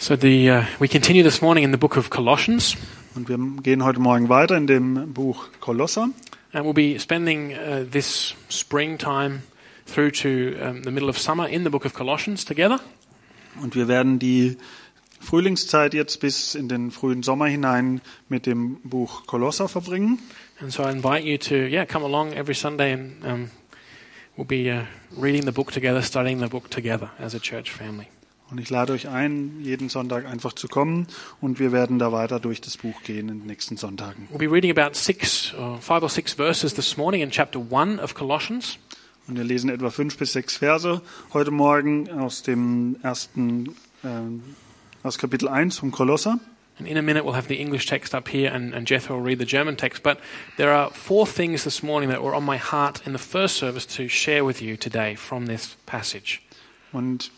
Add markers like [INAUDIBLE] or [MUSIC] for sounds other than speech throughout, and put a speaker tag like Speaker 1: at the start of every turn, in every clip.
Speaker 1: So the uh, we continue this morning in the book of Colossians,
Speaker 2: Und wir gehen heute Morgen weiter in dem Buch Kolosser.
Speaker 1: and we'll be spending uh, this springtime through to um, the middle of summer in the book of Colossians together.
Speaker 2: Und wir werden die Frühlingszeit jetzt bis in den frühen Sommer hinein mit dem Buch Kolosser verbringen.
Speaker 1: And so I invite you to yeah come along every Sunday and um, we'll be uh, reading the book together, studying the book together as a church family.
Speaker 2: Und ich lade euch ein, jeden Sonntag einfach zu kommen und wir werden da weiter durch das Buch gehen in den nächsten Sonntagen.
Speaker 1: We'll be reading about six, or five or six verses this morning in chapter one of Colossians.
Speaker 2: Und wir lesen etwa fünf bis sechs Verse heute Morgen aus dem ersten, ähm, aus Kapitel 1 vom Kolosser.
Speaker 1: And in a minute, we'll have the English text up here, and, and Jethro will read the German text. But there are four things this morning that were on my heart in the first service to share with you today from this passage.
Speaker 2: Und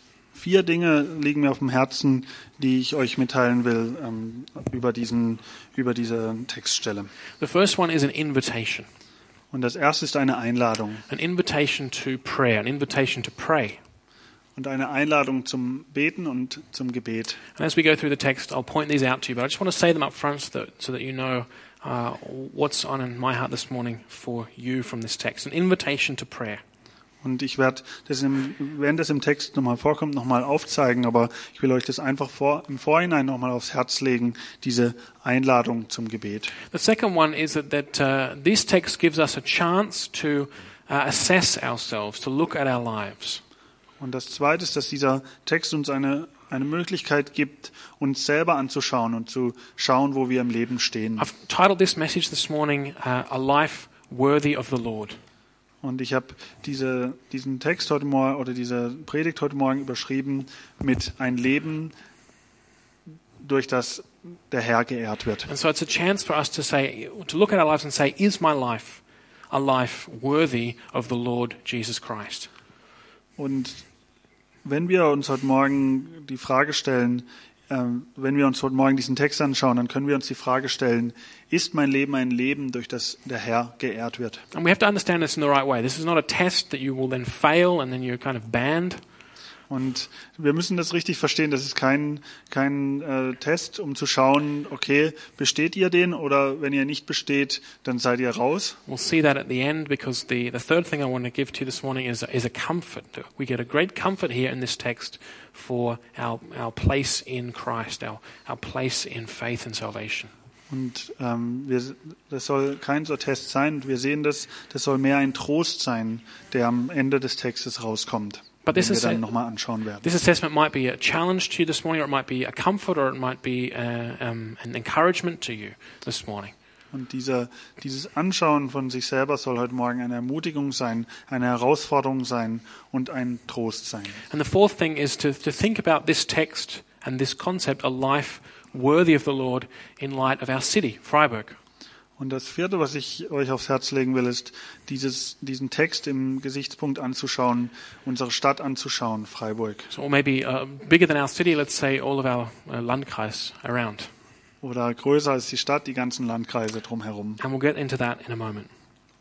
Speaker 2: vier Dinge liegen mir auf dem Herzen, die ich euch mitteilen will ähm, über, diesen, über diese Textstelle.
Speaker 1: The first one is an invitation
Speaker 2: Und das erste ist eine Einladung.
Speaker 1: an invitation to prayer, an invitation to pray.
Speaker 2: Und eine Einladung zum Beten und zum Gebet.
Speaker 1: And as we go through the text, I'll point these out to you, but I just want to say them up front so that, so that you know uh, what's on in my heart this morning for you from this text. An invitation to prayer.
Speaker 2: Und ich werde das, im, wenn das im Text nochmal vorkommt, nochmal aufzeigen, aber ich will euch das einfach vor, im Vorhinein nochmal aufs Herz legen, diese Einladung zum Gebet.
Speaker 1: The second one is that, that uh, this text gives us a chance to uh, assess ourselves, to look at our lives.
Speaker 2: Und das Zweite ist, dass dieser Text uns eine, eine Möglichkeit gibt, uns selber anzuschauen und zu schauen, wo wir im Leben stehen.
Speaker 1: I've titled this message this morning, uh, A Life Worthy of the Lord.
Speaker 2: Und ich habe diese, diesen Text heute Morgen oder diese Predigt heute Morgen überschrieben mit ein Leben, durch das der Herr geehrt wird.
Speaker 1: And so it's a chance for us to say, to look at our lives and say, is my life a life worthy of the Lord Jesus Christ?
Speaker 2: Und wenn wir uns heute Morgen die Frage stellen, wenn wir uns heute Morgen diesen Text anschauen, dann können wir uns die Frage stellen, ist mein Leben ein Leben, durch das der Herr geehrt wird?
Speaker 1: And we have to understand this in the right way. This is not a test that you will then fail and then you're kind of banned.
Speaker 2: Und wir müssen das richtig verstehen. Das ist kein, kein äh, Test, um zu schauen, okay, besteht ihr den oder wenn ihr nicht besteht, dann seid ihr raus.
Speaker 1: We'll see that at the end because the, the third thing I want to give to you this morning is, is a comfort. We get a great comfort here in this text for our, our place in Christ, our, our place in faith and salvation.
Speaker 2: Und ähm, wir, das soll kein so Test sein. Wir sehen das, das soll mehr ein Trost sein, der am Ende des Textes rauskommt.
Speaker 1: But this
Speaker 2: den wir
Speaker 1: is
Speaker 2: dann
Speaker 1: a-
Speaker 2: nochmal anschauen werden.
Speaker 1: This assessment might be a challenge to you this morning, or it might be a comfort, or it might be uh, um, an encouragement to you this morning.
Speaker 2: Und dieser, dieses Anschauen von sich selber soll heute Morgen eine Ermutigung sein, eine Herausforderung sein und ein Trost sein.
Speaker 1: And the fourth thing is to, to think about this text and this concept, a life worthy of the Lord, in light of our city, Freiburg.
Speaker 2: Und das vierte, was ich euch aufs Herz legen will, ist, dieses, diesen Text im Gesichtspunkt anzuschauen, unsere Stadt anzuschauen, Freiburg.
Speaker 1: So, maybe uh, bigger than our city, let's say all of our uh, Landkreis around.
Speaker 2: Oder größer als die Stadt, die ganzen Landkreise drumherum.
Speaker 1: And we'll get into that in a moment.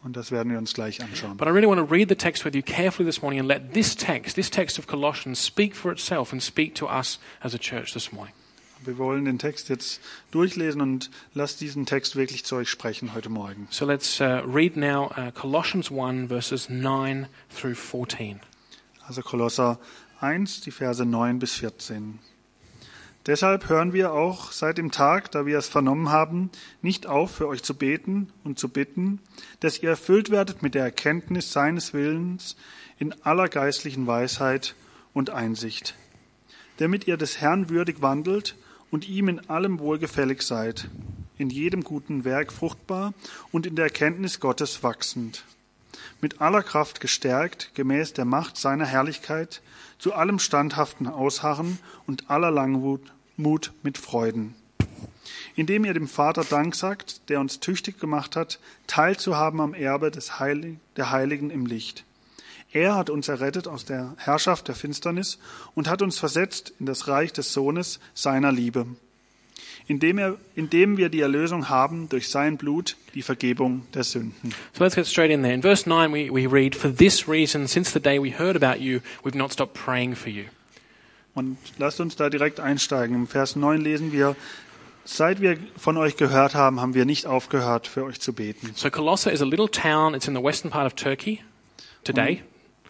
Speaker 2: Und das werden wir uns gleich anschauen.
Speaker 1: But I really want to read the text with you carefully this morning and let this text, this text of Colossians, speak for itself and speak to us as a church this morning.
Speaker 2: Wir wollen den Text jetzt durchlesen und lasst diesen Text wirklich zu euch sprechen heute Morgen.
Speaker 1: So let's uh, read now uh, Colossians 1, verses 9 through 14.
Speaker 2: Also Kolosser 1, die Verse 9 bis 14. Deshalb hören wir auch seit dem Tag, da wir es vernommen haben, nicht auf, für euch zu beten und zu bitten, dass ihr erfüllt werdet mit der Erkenntnis seines Willens in aller geistlichen Weisheit und Einsicht, damit ihr des Herrn würdig wandelt und ihm in allem wohlgefällig seid, in jedem guten Werk fruchtbar und in der Erkenntnis Gottes wachsend mit aller Kraft gestärkt, gemäß der Macht seiner Herrlichkeit, zu allem standhaften Ausharren und aller Langmut Mut mit Freuden. Indem ihr dem Vater Dank sagt, der uns tüchtig gemacht hat, teilzuhaben am Erbe des Heilig, der Heiligen im Licht. Er hat uns errettet aus der Herrschaft der Finsternis und hat uns versetzt in das Reich des Sohnes seiner Liebe, indem, er, indem wir die Erlösung haben durch sein Blut, die Vergebung der Sünden.
Speaker 1: So let's get straight in there. In verse 9, we, we read, For this reason, since the day we heard about you, we've not stopped praying for you.
Speaker 2: Und lasst uns da direkt einsteigen. Im Vers 9 lesen wir, seit wir von euch gehört haben, haben wir nicht aufgehört, für euch zu beten.
Speaker 1: So Colossae is a little town. It's in the western part of Turkey today.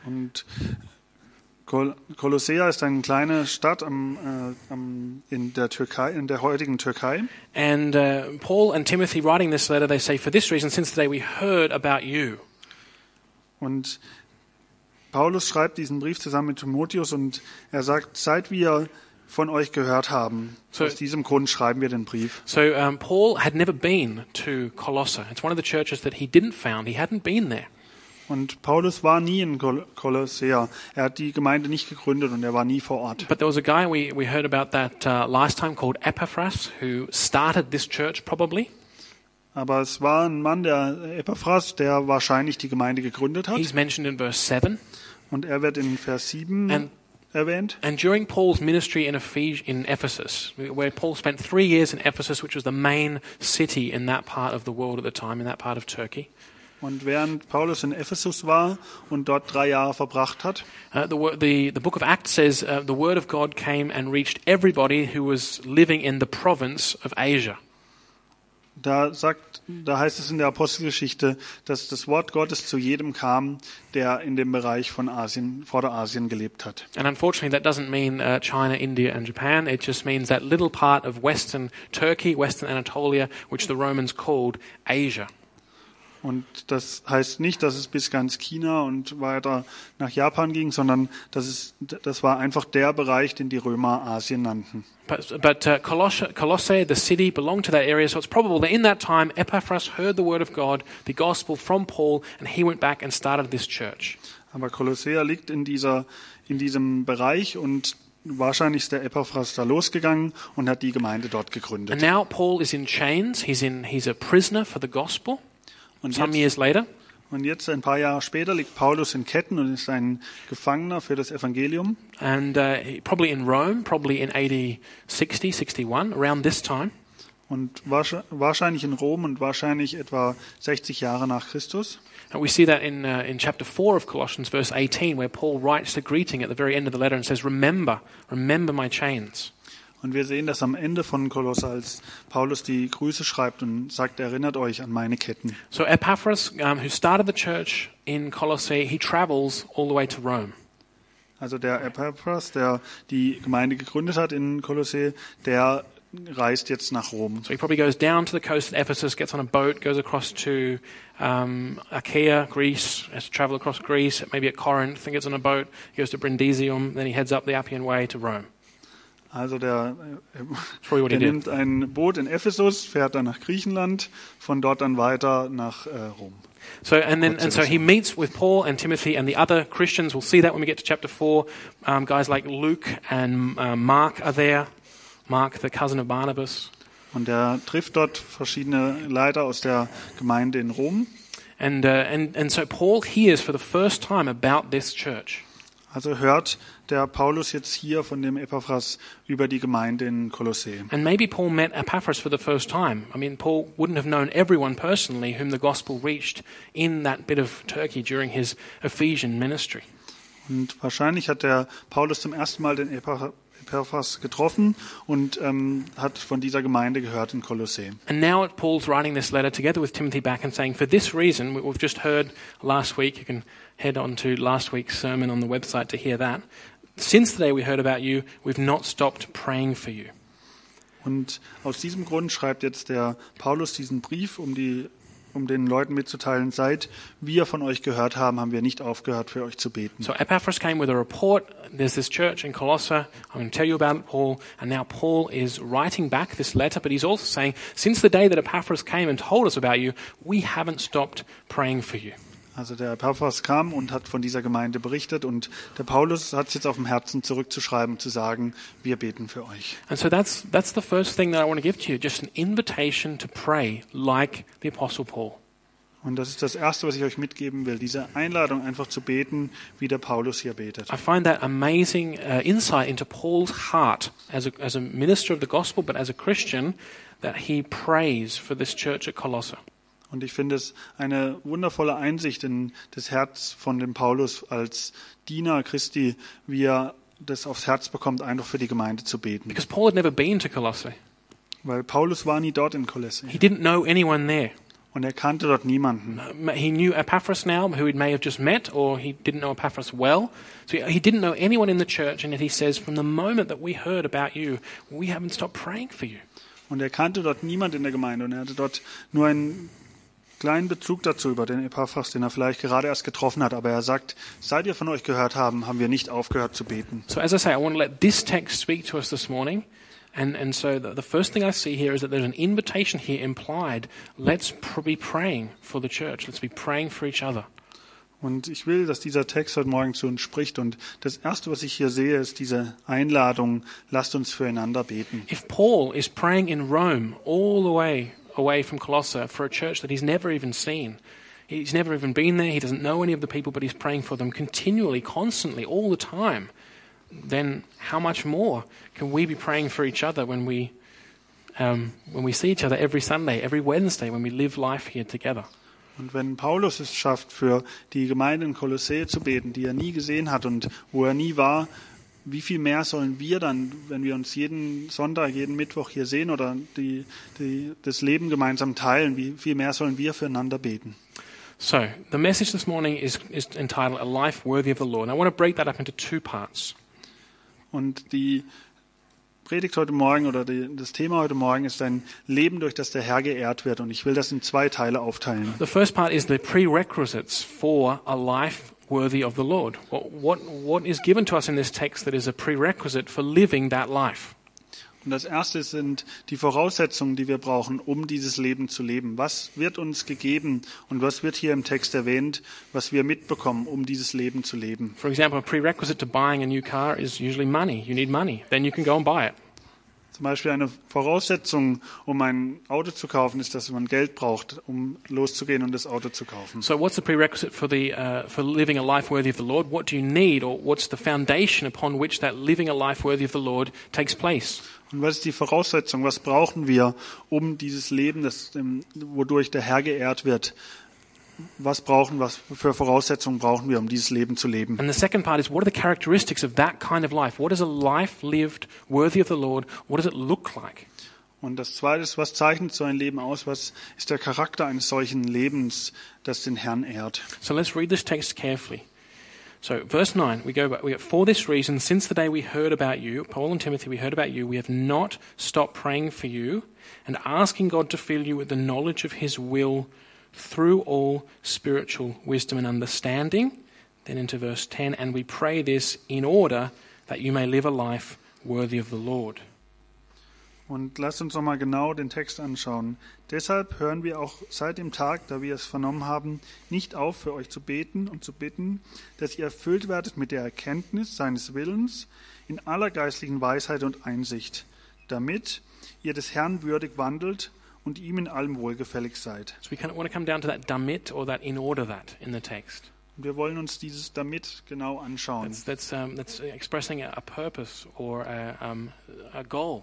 Speaker 2: Und Kol Kolossea ist eine kleine Stadt am, äh, am, in der Türkei, in der heutigen Türkei.
Speaker 1: And uh, Paul and Timothy writing this letter, they say, for this reason, since the day we heard about you.
Speaker 2: Und Paulus schreibt diesen Brief zusammen mit Timotheus und er sagt, seit wir von euch gehört haben,
Speaker 1: So-
Speaker 2: aus diesem Grund schreiben wir den Brief.
Speaker 1: So um, Paul had never been to Colossae. It's one of the churches that he didn't found. He hadn't been there.
Speaker 2: Und Paulus war nie in Kol Kolossea. Er hat die Gemeinde nicht gegründet und er war nie vor Ort.
Speaker 1: But there was a guy we, we heard about that uh, last time called Epaphras who started this church probably.
Speaker 2: Aber es war ein Mann, der Epaphras, der wahrscheinlich die Gemeinde gegründet hat.
Speaker 1: He's mentioned in verse 7.
Speaker 2: Und er wird in Vers 7
Speaker 1: And
Speaker 2: erwähnt.
Speaker 1: And during Paul's ministry in Ephesus, where Paul spent three years in Ephesus, which was the main city in that part of the world at the time, in that part of Turkey,
Speaker 2: Und während Paulus in Ephesus war und dort drei Jahre verbracht hat,
Speaker 1: uh, the, the, the book of Acts says uh, the word of God came and reached everybody who was living in the province of Asia.
Speaker 2: da sagt, da heißt es in der Apostelgeschichte, dass das Wort Gottes zu jedem kam, der in dem Bereich von Asien, Vorderasien gelebt hat.
Speaker 1: And unfortunately, that doesn't mean uh, China, India, and Japan. It just means that little part of Western Turkey, Western Anatolia, which the Romans called Asia.
Speaker 2: Und das heißt nicht, dass es bis ganz China und weiter nach Japan ging, sondern das, ist, das war einfach der Bereich, den die Römer Asien nannten.
Speaker 1: But, but uh, Colossae, Colossae, the city, belonged to that area, so it's probable that in that time Epaphras heard the word of God, the gospel from Paul, and he went back and started this church.
Speaker 2: Aber Kolossea liegt in, dieser, in diesem Bereich und wahrscheinlich ist der Epaphras da losgegangen und hat die Gemeinde dort
Speaker 1: And
Speaker 2: gegründet.
Speaker 1: now Paul is in chains. He's in. He's a prisoner for the gospel.
Speaker 2: Und
Speaker 1: Some
Speaker 2: jetzt,
Speaker 1: years later,
Speaker 2: und jetzt, ein paar Jahre später, liegt Paulus in Ketten und ist ein Gefangener für das Evangelium.
Speaker 1: and uh, probably in Rome, probably in AD 60, 61, around this time.
Speaker 2: Und wahrsch- wahrscheinlich in Rom und wahrscheinlich etwa 60 Jahre nach Christus.
Speaker 1: And we see that in uh, in chapter four of Colossians, verse 18, where Paul writes the greeting at the very end of the letter and says, "Remember, remember my chains."
Speaker 2: Und wir sehen das am Ende von Kolosse, als Paulus die Grüße schreibt und sagt, erinnert euch an meine Ketten.
Speaker 1: So Epaphras, um, who started the church in Colossae, he travels all the way to Rome.
Speaker 2: Also der Epaphras, der die Gemeinde gegründet hat in Kolosse, der reist jetzt nach Rom.
Speaker 1: So he probably goes down to the coast of Ephesus, gets on a boat, goes across to um, Achaia, Greece, has to travel across Greece, maybe at Corinth, then gets on a boat, he goes to Brindisium, then he heads up the Appian Way to Rome.
Speaker 2: Also der, äh, der nimmt ein Boot in Ephesus, fährt dann nach Griechenland, von dort dann weiter nach äh, Rom.
Speaker 1: So and then and so he meets with Paul and Timothy and the other Christians. We'll see that when we get to chapter four. Um, guys like Luke and uh, Mark are there. Mark, the cousin of Barnabas.
Speaker 2: Und er trifft dort verschiedene Leiter aus der Gemeinde in Rom.
Speaker 1: And, uh, and, and so Paul hears for the first time about this church.
Speaker 2: Also hört der Paulus jetzt hier von dem Epaphras über die Gemeinde in Kolossä.
Speaker 1: And maybe Paul met Epaphras for the first time. I mean, Paul wouldn't have known everyone personally whom the gospel reached in that bit of Turkey during his Ephesian ministry.
Speaker 2: Und wahrscheinlich hat der Paulus zum ersten Mal den Epaph- Epaphras getroffen und ähm, hat von dieser Gemeinde gehört in Kolossä.
Speaker 1: And now Paul's writing this letter together with Timothy back and saying, for this reason, we- we've just heard last week, you can head on to last week's sermon on the website to hear that. Since the day we heard about you, we've not stopped praying for you.
Speaker 2: Und aus diesem Grund schreibt jetzt der Paulus diesen Brief, um, die, um den Leuten mitzuteilen, seit wir von euch gehört haben, haben wir nicht aufgehört, für euch zu beten.
Speaker 1: So Epaphras came with a report. There's this church in Colossae. I'm going to tell you about it, Paul. And now Paul is writing back this letter, but he's also saying, since the day that Epaphras came and told us about you, we haven't stopped praying for you.
Speaker 2: Also der Epaphras kam und hat von dieser Gemeinde berichtet und der Paulus hat es jetzt auf dem Herzen zurückzuschreiben, zu sagen, wir beten für euch.
Speaker 1: And so that's, that's the first thing that I want to give to you, just an invitation to pray like the Apostle Paul.
Speaker 2: Und das ist das Erste, was ich euch mitgeben will, diese Einladung einfach zu beten, wie der Paulus hier betet.
Speaker 1: I find that amazing uh, insight into Paul's heart as a, as a minister of the gospel, but as a Christian, that he prays for this church at Colossae.
Speaker 2: Und ich finde es eine wundervolle Einsicht in das Herz von dem Paulus als Diener Christi, wie er das aufs Herz bekommt, einfach für die Gemeinde zu beten.
Speaker 1: Because Paul had never been to Colossae.
Speaker 2: Weil Paulus war nie dort in Kolosse
Speaker 1: He didn't know anyone there.
Speaker 2: und er kannte dort niemanden.
Speaker 1: He knew Epaphras now, who he may have just met, or he didn't know Epaphras well. So he didn't know anyone in the church, and yet he says, From the moment that we heard about you, we haven't stopped praying for you.
Speaker 2: Und er kannte dort niemand in der Gemeinde und er hatte dort nur einen kleinen Bezug dazu über den Epaphras, den er vielleicht gerade erst getroffen hat. Aber er sagt, seit wir von euch gehört haben, haben wir nicht aufgehört zu beten.
Speaker 1: So, as I say, I want to let this text speak to us this morning. And, and so the, the first thing I see here is that there's an invitation here implied. Let's be praying for the church. Let's be praying for each other.
Speaker 2: Und ich will, dass dieser Text heute Morgen zu uns spricht. Und das Erste, was ich hier sehe, ist diese Einladung, lasst uns füreinander beten.
Speaker 1: If Paul is praying in Rome all the way away from Colossae for a church that he's never even seen, he's never even been there, he doesn't know any of the people, but he's praying for them continually, constantly, all the time, then how much more can we be praying for each other when we, um, when we see each other every Sunday, every Wednesday, when we live life here together?
Speaker 2: Und wenn Paulus es schafft, für die Gemeinde in Kolossä zu beten, die er nie gesehen hat und wo er nie war, wie viel mehr sollen wir dann, wenn wir uns jeden Sonntag, jeden Mittwoch hier sehen oder die, die, das Leben gemeinsam teilen, wie viel mehr sollen wir füreinander beten?
Speaker 1: So, the message this morning is, is entitled A Life Worthy of the Lord. And I want to break that up into two parts.
Speaker 2: Und die Predigt heute Morgen oder die, das Thema heute Morgen ist ein Leben, durch das der Herr geehrt wird. Und ich will das in zwei Teile aufteilen.
Speaker 1: The first part is the prerequisites for a life worthy of the Lord. What, what, what is given to us in this text that is a prerequisite for living that life?
Speaker 2: Und das erste sind die Voraussetzungen, die wir brauchen, um dieses Leben zu leben. Was wird uns gegeben und was wird hier im Text erwähnt, was wir mitbekommen, um dieses Leben zu leben?
Speaker 1: For example, a prerequisite to buying a new car is usually money. You need money. Then you can go and buy it.
Speaker 2: Zum Beispiel eine Voraussetzung, um ein Auto zu kaufen, ist, dass man Geld braucht, um loszugehen und das Auto zu kaufen.
Speaker 1: So, what's the prerequisite for, the, uh, for living a life worthy of the Lord? What do you need, or what's the foundation upon which that living a life worthy of the Lord takes place?
Speaker 2: Und was ist die Voraussetzung? Was brauchen wir, um dieses Leben, das, wodurch der Herr geehrt wird, was brauchen, was für Voraussetzungen brauchen wir, um dieses Leben zu leben?
Speaker 1: And the second part is what are the characteristics of that kind of life? What is a life lived worthy of the Lord? What does it look like?
Speaker 2: Und das Zweite ist, was zeichnet so ein Leben aus? Was ist der Charakter eines solchen Lebens, das den Herrn ehrt?
Speaker 1: So let's read this text carefully. So, verse 9, we go back. We go, For this reason, since the day we heard about you, Paul and Timothy, we heard about you, we have not stopped praying for you and asking God to fill you with the knowledge of his will through all spiritual wisdom and understanding. Then into verse 10, and we pray this in order that you may live a life worthy of the Lord.
Speaker 2: Und lasst uns noch mal genau den Text anschauen. Deshalb hören wir auch seit dem Tag, da wir es vernommen haben, nicht auf, für euch zu beten und zu bitten, dass ihr erfüllt werdet mit der Erkenntnis seines Willens in aller geistlichen Weisheit und Einsicht, damit ihr des Herrn würdig wandelt und ihm in allem wohlgefällig seid.
Speaker 1: So we kind of want to come down to that damit or that in order that in the text.
Speaker 2: Und wir wollen uns dieses damit genau anschauen.
Speaker 1: That's, that's, um, that's expressing a, purpose or a, um, a goal.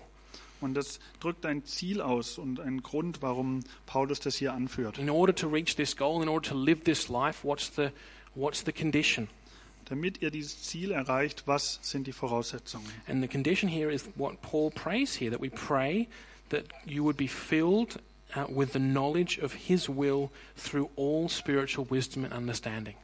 Speaker 2: Und das drückt ein Ziel aus und einen Grund, warum Paulus das hier anführt.
Speaker 1: In order to reach this goal, in order to live this life, what's the, what's the condition?
Speaker 2: Damit ihr dieses Ziel erreicht, was sind die Voraussetzungen?
Speaker 1: And the condition here is what Paul prays here that we pray that you would be filled uh, with the knowledge of his will through all spiritual wisdom and understanding.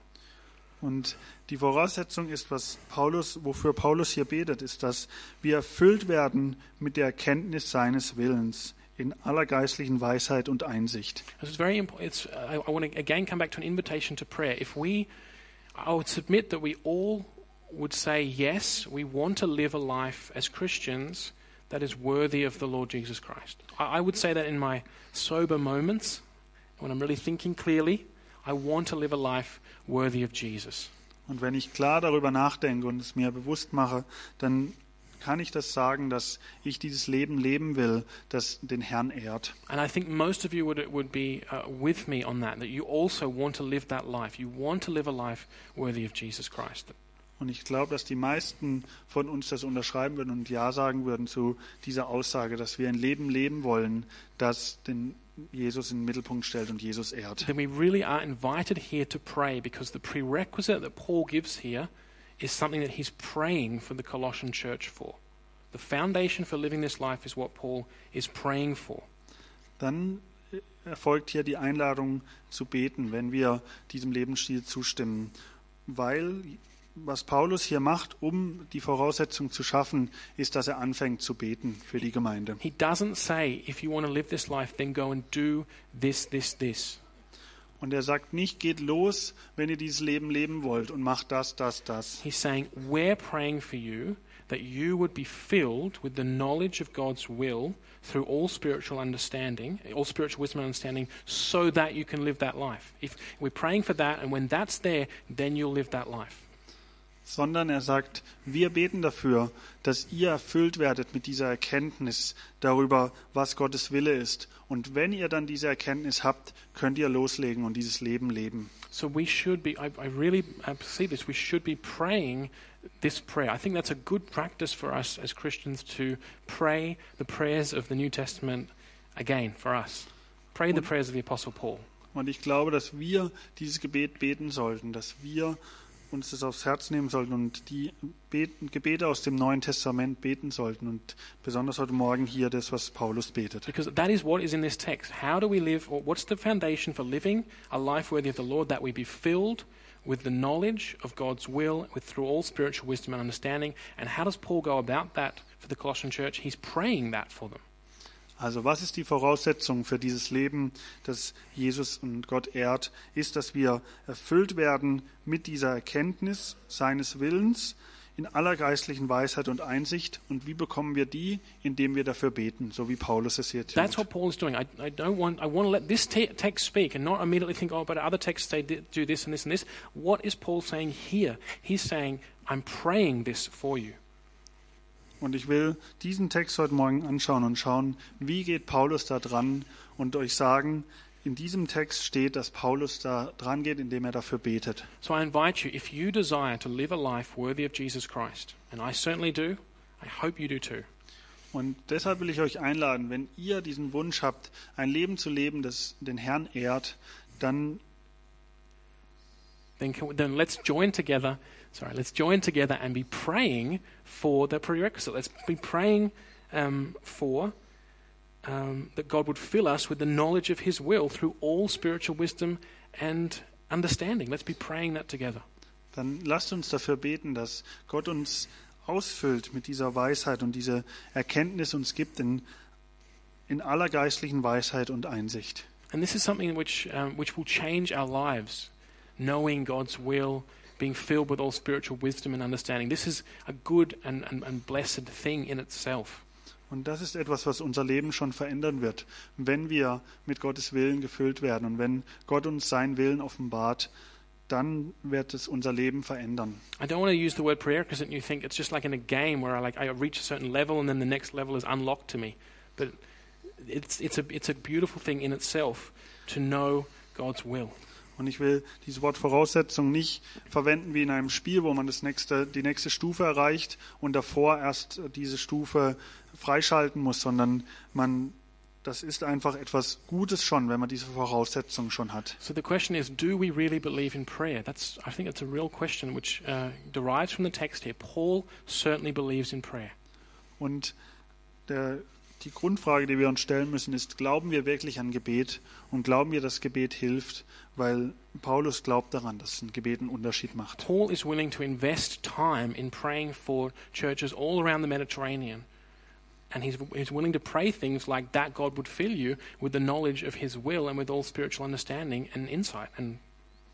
Speaker 2: Und die Voraussetzung ist, was Paulus, wofür Paulus hier betet, ist, dass wir erfüllt werden mit der Erkenntnis seines Willens in aller geistlichen Weisheit und Einsicht.
Speaker 1: Is very important. It's, I, I want to again come back to an invitation to prayer. If we, I would submit that we all would say, yes, we want to live a life as Christians that is worthy of the Lord Jesus Christ. I, I would say that in my sober moments, when I'm really thinking clearly, I want to live a life worthy of Jesus.
Speaker 2: Und wenn ich klar darüber nachdenke und es mir bewusst mache, dann kann ich das sagen, dass ich dieses Leben leben will, das den Herrn ehrt.
Speaker 1: And I think most of you would, would be uh, with me on that, that you also want to live that life. You want to live a life worthy of Jesus Christ.
Speaker 2: Und ich glaube, dass die meisten von uns das unterschreiben würden und Ja sagen würden zu dieser Aussage, dass wir ein Leben leben wollen, das den Jesus in den Mittelpunkt stellt und Jesus ehrt.
Speaker 1: Then we really are invited here to pray because the prerequisite that Paul gives here is something that he's praying for the Colossian church for. The foundation for living this life is what Paul is praying for.
Speaker 2: Dann erfolgt hier die Einladung zu beten, wenn wir diesem Lebensstil zustimmen, weil was Paulus hier macht, um die Voraussetzung zu schaffen, ist, dass er anfängt zu beten für die Gemeinde.
Speaker 1: He doesn't say, if you want to live this life, then go and do this, this, this.
Speaker 2: Und er sagt nicht, geht los, wenn ihr dieses Leben leben wollt und macht das, das, das.
Speaker 1: He's saying, we're praying for you that you would be filled with the knowledge of God's will through all spiritual understanding, all spiritual wisdom and understanding, so that you can live that life. If we're praying for that, and when that's there, then you'll live that life.
Speaker 2: Sondern er sagt, wir beten dafür, dass ihr erfüllt werdet mit dieser Erkenntnis darüber, was Gottes Wille ist. Und wenn ihr dann diese Erkenntnis habt, könnt ihr loslegen und dieses Leben leben.
Speaker 1: So we should be, I, I really see this, we should be praying this prayer. I think that's a good practice for us as Christians to pray the prayers of the New Testament again for us. Pray the prayers of the Apostle Paul.
Speaker 2: Und ich glaube, dass wir dieses Gebet beten sollten, dass wir uns das aufs Herz nehmen sollten und die beten, Gebete aus dem Neuen Testament beten sollten und besonders heute Morgen hier das, was Paulus betet.
Speaker 1: Because that is what is in this text. How do we live, or what's the foundation for living a life worthy of the Lord? That we be filled with the knowledge of God's will with, through all spiritual wisdom and understanding. And how does Paul go about that for the Colossian church? He's praying that for them.
Speaker 2: Also was ist die Voraussetzung für dieses Leben, das Jesus und Gott ehrt, ist, dass wir erfüllt werden mit dieser Erkenntnis seines Willens in aller geistlichen Weisheit und Einsicht. Und wie bekommen wir die? Indem wir dafür beten, so wie Paulus es hier
Speaker 1: That's
Speaker 2: tut.
Speaker 1: what Paul is doing. I, I don't want. I want to let this te- text speak and not immediately think, oh, but other texts say do this and this and this. What is Paul saying here? He's saying, I'm praying this for you.
Speaker 2: Und ich will diesen Text heute Morgen anschauen und schauen, wie geht Paulus da dran und euch sagen, in diesem Text steht, dass Paulus da dran geht, indem er dafür betet.
Speaker 1: So I invite you, if you desire to live a life worthy of Jesus Christ, and I certainly do, I hope you do too.
Speaker 2: Und deshalb will ich euch einladen, wenn ihr diesen Wunsch habt, ein Leben zu leben, das den Herrn ehrt, dann
Speaker 1: Then, can then let's join together. Sorry, let's join together and be praying for the prerequisite. Let's be praying um, for um, that God would fill us with the knowledge of His will through all spiritual wisdom and understanding. Let's be praying that together.
Speaker 2: dann lasst uns dafür beten, dass Gott uns ausfüllt mit dieser Weisheit und diese Erkenntnis uns gibt in, in aller geistlichen Weisheit und Einsicht.
Speaker 1: And this is something which, um, which will change our lives, knowing God's will, being filled with all spiritual wisdom and understanding. This is a good and, and, and blessed thing in itself.
Speaker 2: Und das ist etwas, was unser Leben schon verändern wird, wenn wir mit Gottes Willen gefüllt werden und wenn Gott uns seinen Willen offenbart, dann wird es unser Leben verändern.
Speaker 1: I don't want to use the word prayer because you think it's just like in a game where I like I reach a certain level and then the next level is unlocked to me. But it's it's a it's a beautiful thing in itself to know God's will.
Speaker 2: Und ich will dieses Wort Voraussetzung nicht verwenden wie in einem Spiel, wo man das nächste, die nächste Stufe erreicht und davor erst diese Stufe freischalten muss, sondern man, das ist einfach etwas Gutes schon, wenn man diese Voraussetzung schon hat.
Speaker 1: So the question is, do we really believe in prayer? That's I think that's a real question which uh, derives from the text here. Paul certainly believes in prayer.
Speaker 2: Und der, die Grundfrage, die wir uns stellen müssen, ist, glauben wir wirklich an Gebet und glauben wir, dass Gebet hilft? Weil Paulus glaubt daran, dass ein Gebet einen Unterschied macht.
Speaker 1: Paul is willing to invest time in praying for churches all around the Mediterranean. And he's, he's willing to pray things like that God would fill you with the knowledge of his will and with all spiritual understanding and insight and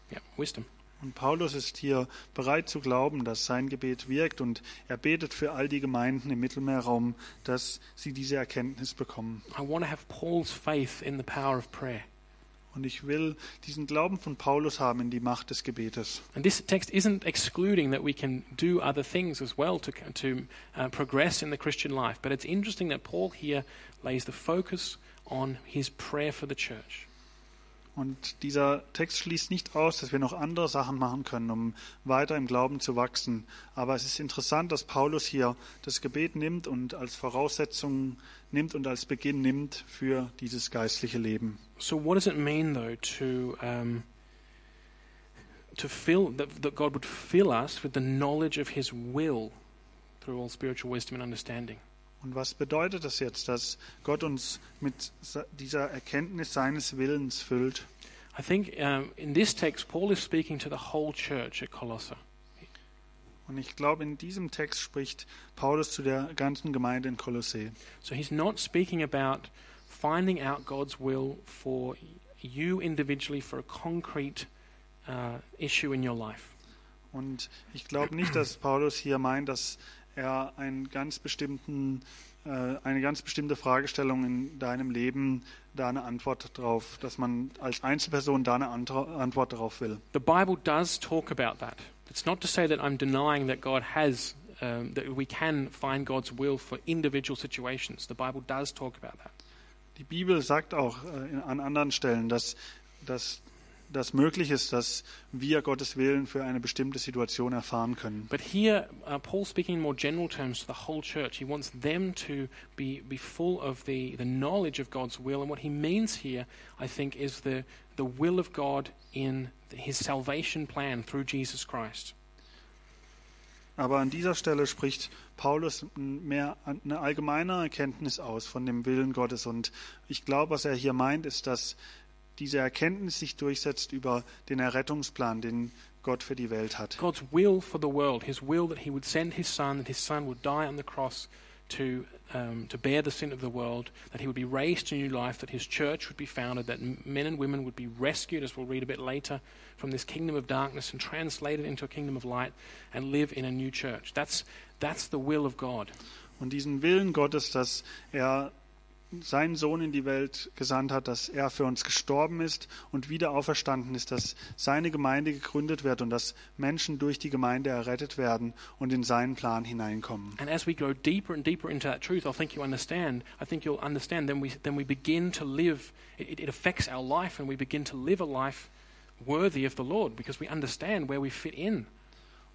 Speaker 1: yeah, wisdom.
Speaker 2: Und Paulus ist hier bereit zu glauben, dass sein Gebet wirkt und er betet für all die Gemeinden im Mittelmeerraum, dass sie diese Erkenntnis bekommen.
Speaker 1: I want to have Paul's faith in the power of prayer.
Speaker 2: Und ich will diesen Glauben von Paulus haben in die Macht des Gebetes.
Speaker 1: And this text isn't excluding that we can do other things as well to, to uh, progress in the Christian life, but it's interesting that Paul here lays the focus on his prayer for the church.
Speaker 2: Und dieser Text schließt nicht aus, dass wir noch andere Sachen machen können, um weiter im Glauben zu wachsen. Aber es ist interessant, dass Paulus hier das Gebet nimmt und als Voraussetzung nimmt und als Beginn nimmt für dieses geistliche Leben.
Speaker 1: So, what does it mean, though, to um, to fill that, that God would fill us with the knowledge of His will through all spiritual wisdom and understanding.
Speaker 2: Und was bedeutet das jetzt, dass Gott uns mit dieser Erkenntnis seines Willens füllt?
Speaker 1: I think um, in this text, Paul is speaking to the whole church at Colossae.
Speaker 2: Und ich glaube, in diesem Text spricht Paulus zu der ganzen Gemeinde in Kolossee.
Speaker 1: So he's not speaking about finding out God's will for you individually for a concrete uh, issue in your life.
Speaker 2: Und ich glaube nicht, dass Paulus hier meint, dass er einen ganz bestimmten, äh, eine ganz bestimmte Fragestellung in deinem Leben da eine Antwort drauf, dass man als Einzelperson da eine Antwort darauf will.
Speaker 1: The Bible does talk about that. It's not to say that I'm denying that God has, um, that we can find God's will for individual situations. The Bible does talk about that.
Speaker 2: Die Bibel sagt auch äh, an anderen Stellen, dass, dass das möglich ist, dass wir Gottes Willen für eine bestimmte Situation erfahren können.
Speaker 1: But here, uh, Paul's speaking in more general terms to the whole church. He wants them to be, be full of the, the knowledge of God's will. And what he means here, I think, is the, the will of God in his salvation plan through Jesus Christ.
Speaker 2: Aber an dieser Stelle spricht Paulus mehr eine allgemeine Erkenntnis aus von dem Willen Gottes. Und ich glaube, was er hier meint, ist, dass diese Erkenntnis sich durchsetzt über den Errettungsplan, den Gott für die Welt hat.
Speaker 1: God's will for the world, his will that he would send his son, that his son would die on the cross to, um, to bear the sin of the world, that he would be raised to new life, that his church would be founded, that men and women would be rescued, as we'll read a bit later, from this kingdom of darkness and translated into a kingdom of light and live in a new church. That's, that's the will of God.
Speaker 2: Und diesen Willen Gottes, dass er seinen Sohn in die Welt gesandt hat, dass er für uns gestorben ist und wieder auferstanden ist, dass seine Gemeinde gegründet wird und dass Menschen durch die Gemeinde errettet werden und in seinen Plan hineinkommen.
Speaker 1: And as we go deeper and deeper into that truth, I think you understand. I think you'll understand. Then we then we begin to live. It, it affects our life, and we begin to live a life worthy of the Lord because we understand where we fit in.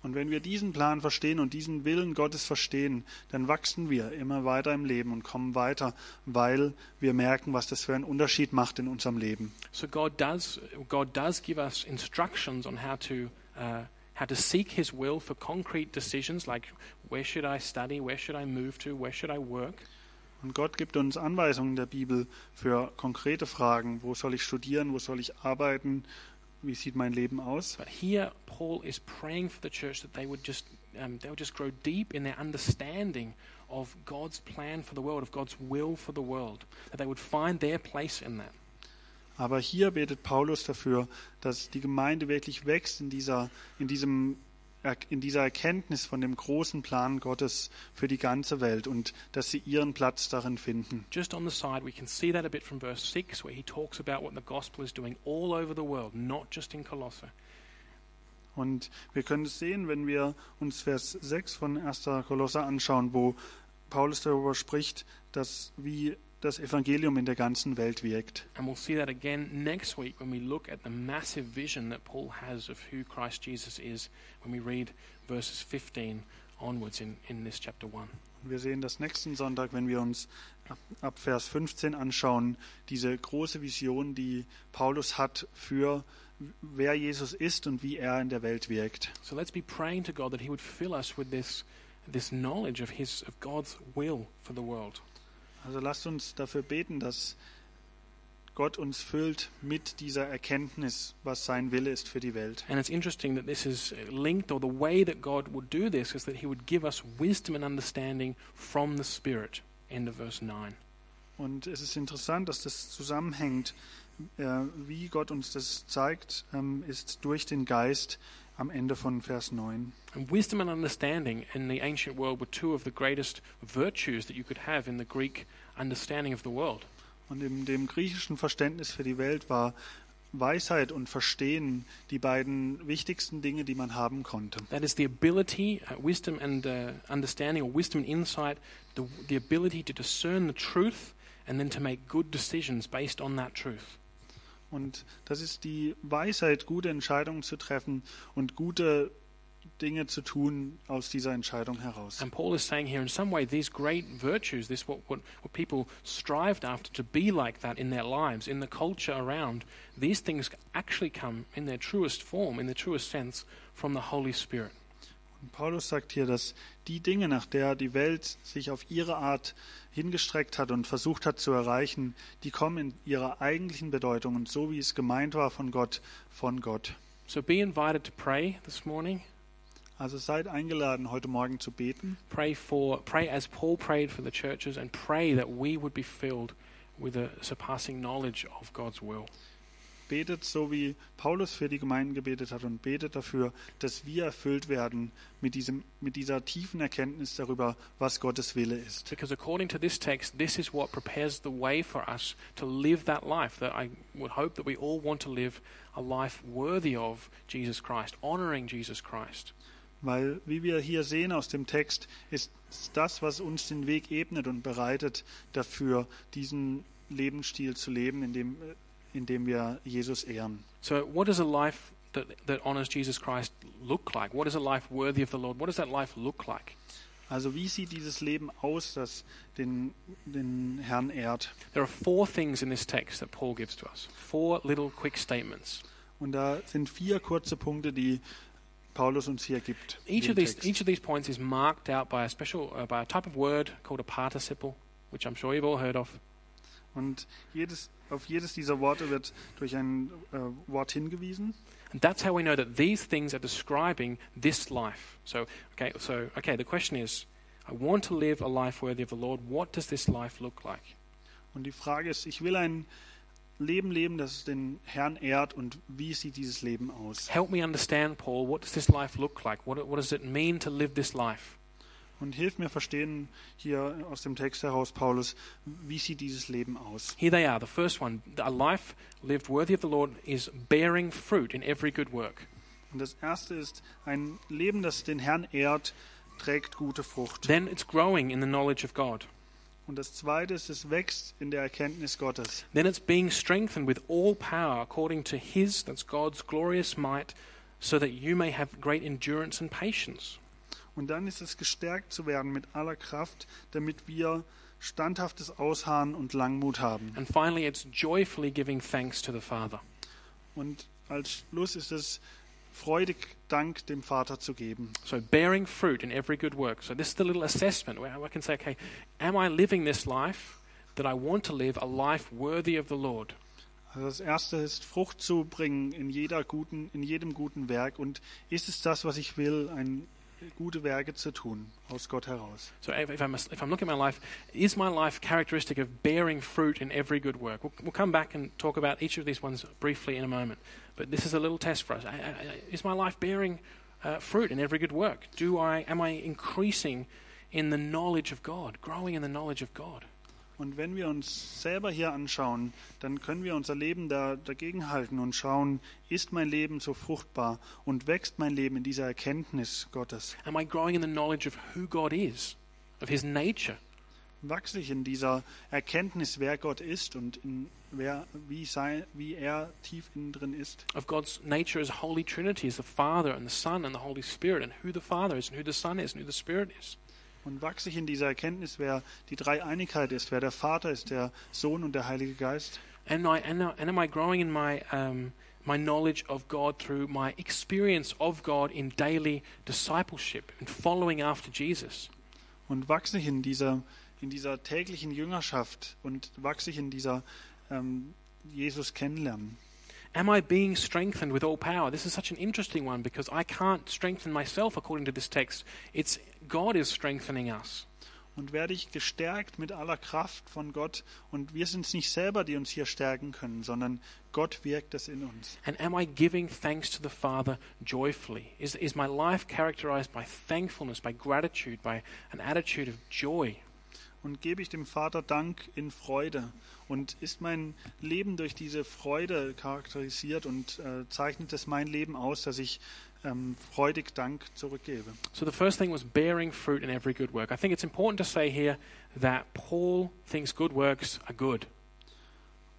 Speaker 2: Und wenn wir diesen Plan verstehen und diesen Willen Gottes verstehen, dann wachsen wir immer weiter im Leben und kommen weiter, weil wir merken, was das für einen Unterschied macht in unserem Leben.
Speaker 1: So God does God does give us instructions on how to uh, how to seek His will for concrete decisions like where should I study, where should I move to, where should I work.
Speaker 2: Und Gott gibt uns Anweisungen der Bibel für konkrete Fragen. Wo soll ich studieren? Wo soll ich arbeiten? Wie sieht mein Leben aus?
Speaker 1: But here, Paul is praying for the church that they would just um, they would just grow deep in their understanding of God's plan for the world, of God's will for the world, that they would find their place in that.
Speaker 2: Aber hier betet Paulus dafür, dass die Gemeinde wirklich wächst in dieser, in diesem, in dieser Erkenntnis von dem großen Plan Gottes für die ganze Welt und dass sie ihren Platz darin finden.
Speaker 1: Just on the side, we can see that a bit from verse 6, where he talks about what the gospel is doing all over the world, not just in Colossae.
Speaker 2: Und wir können es sehen, wenn wir uns Vers 6 von 1. Kolosser anschauen, wo Paulus darüber spricht, dass wie das Evangelium in der ganzen Welt wirkt.
Speaker 1: And we'll see that again next week when we look at the massive vision that Paul has of who Christ Jesus is when we read verses 15 onwards in, in this chapter 1.
Speaker 2: Und wir sehen das nächsten Sonntag, wenn wir uns ab, ab Vers 15 anschauen, diese große Vision, die Paulus hat für wer Jesus ist und wie er in der Welt wirkt.
Speaker 1: So let's be praying to God that He would fill us with this, this knowledge of His of God's will for the world.
Speaker 2: Also lasst uns dafür beten, dass Gott uns füllt mit dieser Erkenntnis, was sein Wille ist für die Welt.
Speaker 1: And it's interesting that this is linked, or the way that God would do this is that He would give us wisdom and understanding from the Spirit. End of verse 9.
Speaker 2: Und es ist interessant, dass das zusammenhängt, äh, wie Gott uns das zeigt, ähm, ist durch den Geist am Ende von Vers 9.
Speaker 1: And wisdom and understanding in the ancient world were two of the greatest virtues that you could have in the Greek understanding of the world.
Speaker 2: Und in dem griechischen Verständnis für die Welt war Weisheit und Verstehen die beiden wichtigsten Dinge, die man haben konnte.
Speaker 1: That is the ability, uh, wisdom and uh, understanding, or wisdom and insight, the, the ability to discern the truth and then to make good decisions based on that truth.
Speaker 2: Und das ist die Weisheit, gute Entscheidungen zu treffen und gute Dinge zu tun aus dieser Entscheidung heraus.
Speaker 1: And Paul is saying here, in some way, these great virtues, this what, what, what people strived after to be like that in their lives, in the culture around, these things actually come in their truest form, in the truest sense, from the Holy Spirit.
Speaker 2: Und Paulus sagt hier, dass die Dinge, nach der die Welt sich auf ihre Art hingestreckt hat und versucht hat zu erreichen, die kommen in ihrer eigentlichen Bedeutung und so wie es gemeint war von Gott, von Gott.
Speaker 1: So be invited to pray this morning.
Speaker 2: Also seid eingeladen, heute Morgen zu beten.
Speaker 1: Pray for, pray as Paul prayed for the churches, and pray that we would be filled with a surpassing knowledge of God's will.
Speaker 2: Betet so, wie Paulus für die Gemeinden gebetet hat und betet dafür, dass wir erfüllt werden mit, diesem, mit dieser tiefen Erkenntnis darüber, was Gottes Wille ist.
Speaker 1: Because according to this text, this is what prepares the way for us to live that life that I would hope that we all want to live a life worthy of Jesus Christ, honoring Jesus Christ.
Speaker 2: Weil, wie wir hier sehen aus dem Text, ist das, was uns den Weg ebnet und bereitet, dafür diesen Lebensstil zu leben, in dem, in dem wir Jesus ehren.
Speaker 1: So, what does a life that, that honors Jesus Christ look like? What is a life worthy of the Lord? What does that life look like?
Speaker 2: Also wie sieht dieses Leben aus, das den, den Herrn ehrt?
Speaker 1: There are four things in this text that Paul gives to us. Four little quick statements.
Speaker 2: Und da sind vier kurze Punkte, die Paulus uns hier gibt.
Speaker 1: Each of these
Speaker 2: Text.
Speaker 1: each of these points is marked out by a special uh, by a type of word called a participle, which I'm sure you've all heard of.
Speaker 2: Und jedes, auf jedes dieser Worte wird durch ein äh, Wort hingewiesen.
Speaker 1: And that's how we know that these things are describing this life. So, okay, so okay, the question is, I want to live a life worthy of the Lord. What does this life look like?
Speaker 2: Und die Frage ist, ich will ein Leben leben, das den Herrn ehrt und wie sieht dieses Leben aus?
Speaker 1: Help me understand, Paul. What does this life look like? What, what does it mean to live this life?
Speaker 2: Und hilf mir verstehen hier aus dem Text heraus, Paulus, wie sieht dieses Leben aus?
Speaker 1: Here they are. The first one, a life lived worthy of the Lord is bearing fruit in every good work.
Speaker 2: Und das erste ist, ein Leben, das den Herrn ehrt, trägt gute Frucht.
Speaker 1: Then it's growing in the knowledge of God.
Speaker 2: Und das zweite ist, es wächst in der Erkenntnis Gottes.
Speaker 1: Then it's being strengthened with all power according to His, that's God's glorious might, so that you may have great endurance and patience.
Speaker 2: Und dann ist es gestärkt zu werden mit aller Kraft, damit wir standhaftes Ausharren und Langmut haben.
Speaker 1: And finally, it's joyfully giving thanks to the Father.
Speaker 2: Und als Schluss ist es freudig Dank dem Vater zu geben.
Speaker 1: So, bearing fruit in every good work. So, this is the little assessment where I can say, okay, am I living this life that I want to live, a life worthy of the Lord?
Speaker 2: Also das erste ist Frucht zu bringen in jeder guten, in jedem guten Werk. Und ist es das, was ich will, ein gute Werke zu tun aus Gott heraus?
Speaker 1: So, if, I'm, if I'm looking at my life, is my life characteristic of bearing fruit in every good work? We'll, we'll come back and talk about each of these ones briefly in a moment. But this is a little test for us. I- I- Is my life bearing uh, fruit in every good work? Do I, am I increasing in the knowledge of God, growing in the knowledge of God?
Speaker 2: Und wenn wir uns selber hier anschauen, dann können wir unser Leben da, dagegen halten und schauen, ist mein Leben so fruchtbar und wächst mein Leben in dieser Erkenntnis Gottes?
Speaker 1: Am I growing in the knowledge of who God is, of His nature?
Speaker 2: Wachse ich in dieser Erkenntnis, wer Gott ist und in wer, wie, sei, wie er tief innen drin ist?
Speaker 1: Of God's nature as Holy Trinity, as the Father and the Son and the Holy Spirit, and who the Father is, and who the Son is, and who the Spirit is.
Speaker 2: Und wachse ich in dieser Erkenntnis, wer die Dreieinigkeit ist, wer der Vater ist, der Sohn und der Heilige Geist?
Speaker 1: And, I, and, I- and am I growing in my, um, my knowledge of God through my experience of God in daily discipleship and following after Jesus?
Speaker 2: Und wachse ich in dieser, in dieser täglichen Jüngerschaft und wachse ich in dieser ähm, Jesus kennenlernen?
Speaker 1: Am I being strengthened with all power? This is such an interesting one because I can't strengthen myself according to this text. It's God is strengthening us.
Speaker 2: Und werde ich gestärkt mit aller Kraft von Gott. Und wir sind es nicht selber, die uns hier stärken können, sondern Gott wirkt es in uns.
Speaker 1: And am I giving thanks to the Father joyfully? Is, is my life characterized by thankfulness, by gratitude, by an attitude of joy?
Speaker 2: Und gebe ich dem Vater Dank in Freude. Und ist mein Leben durch diese Freude charakterisiert und äh, zeichnet es mein Leben aus, dass ich ähm, freudig Dank zurückgebe.
Speaker 1: So the first thing was bearing fruit in every good work. I think it's important to say here that Paul thinks good works are good.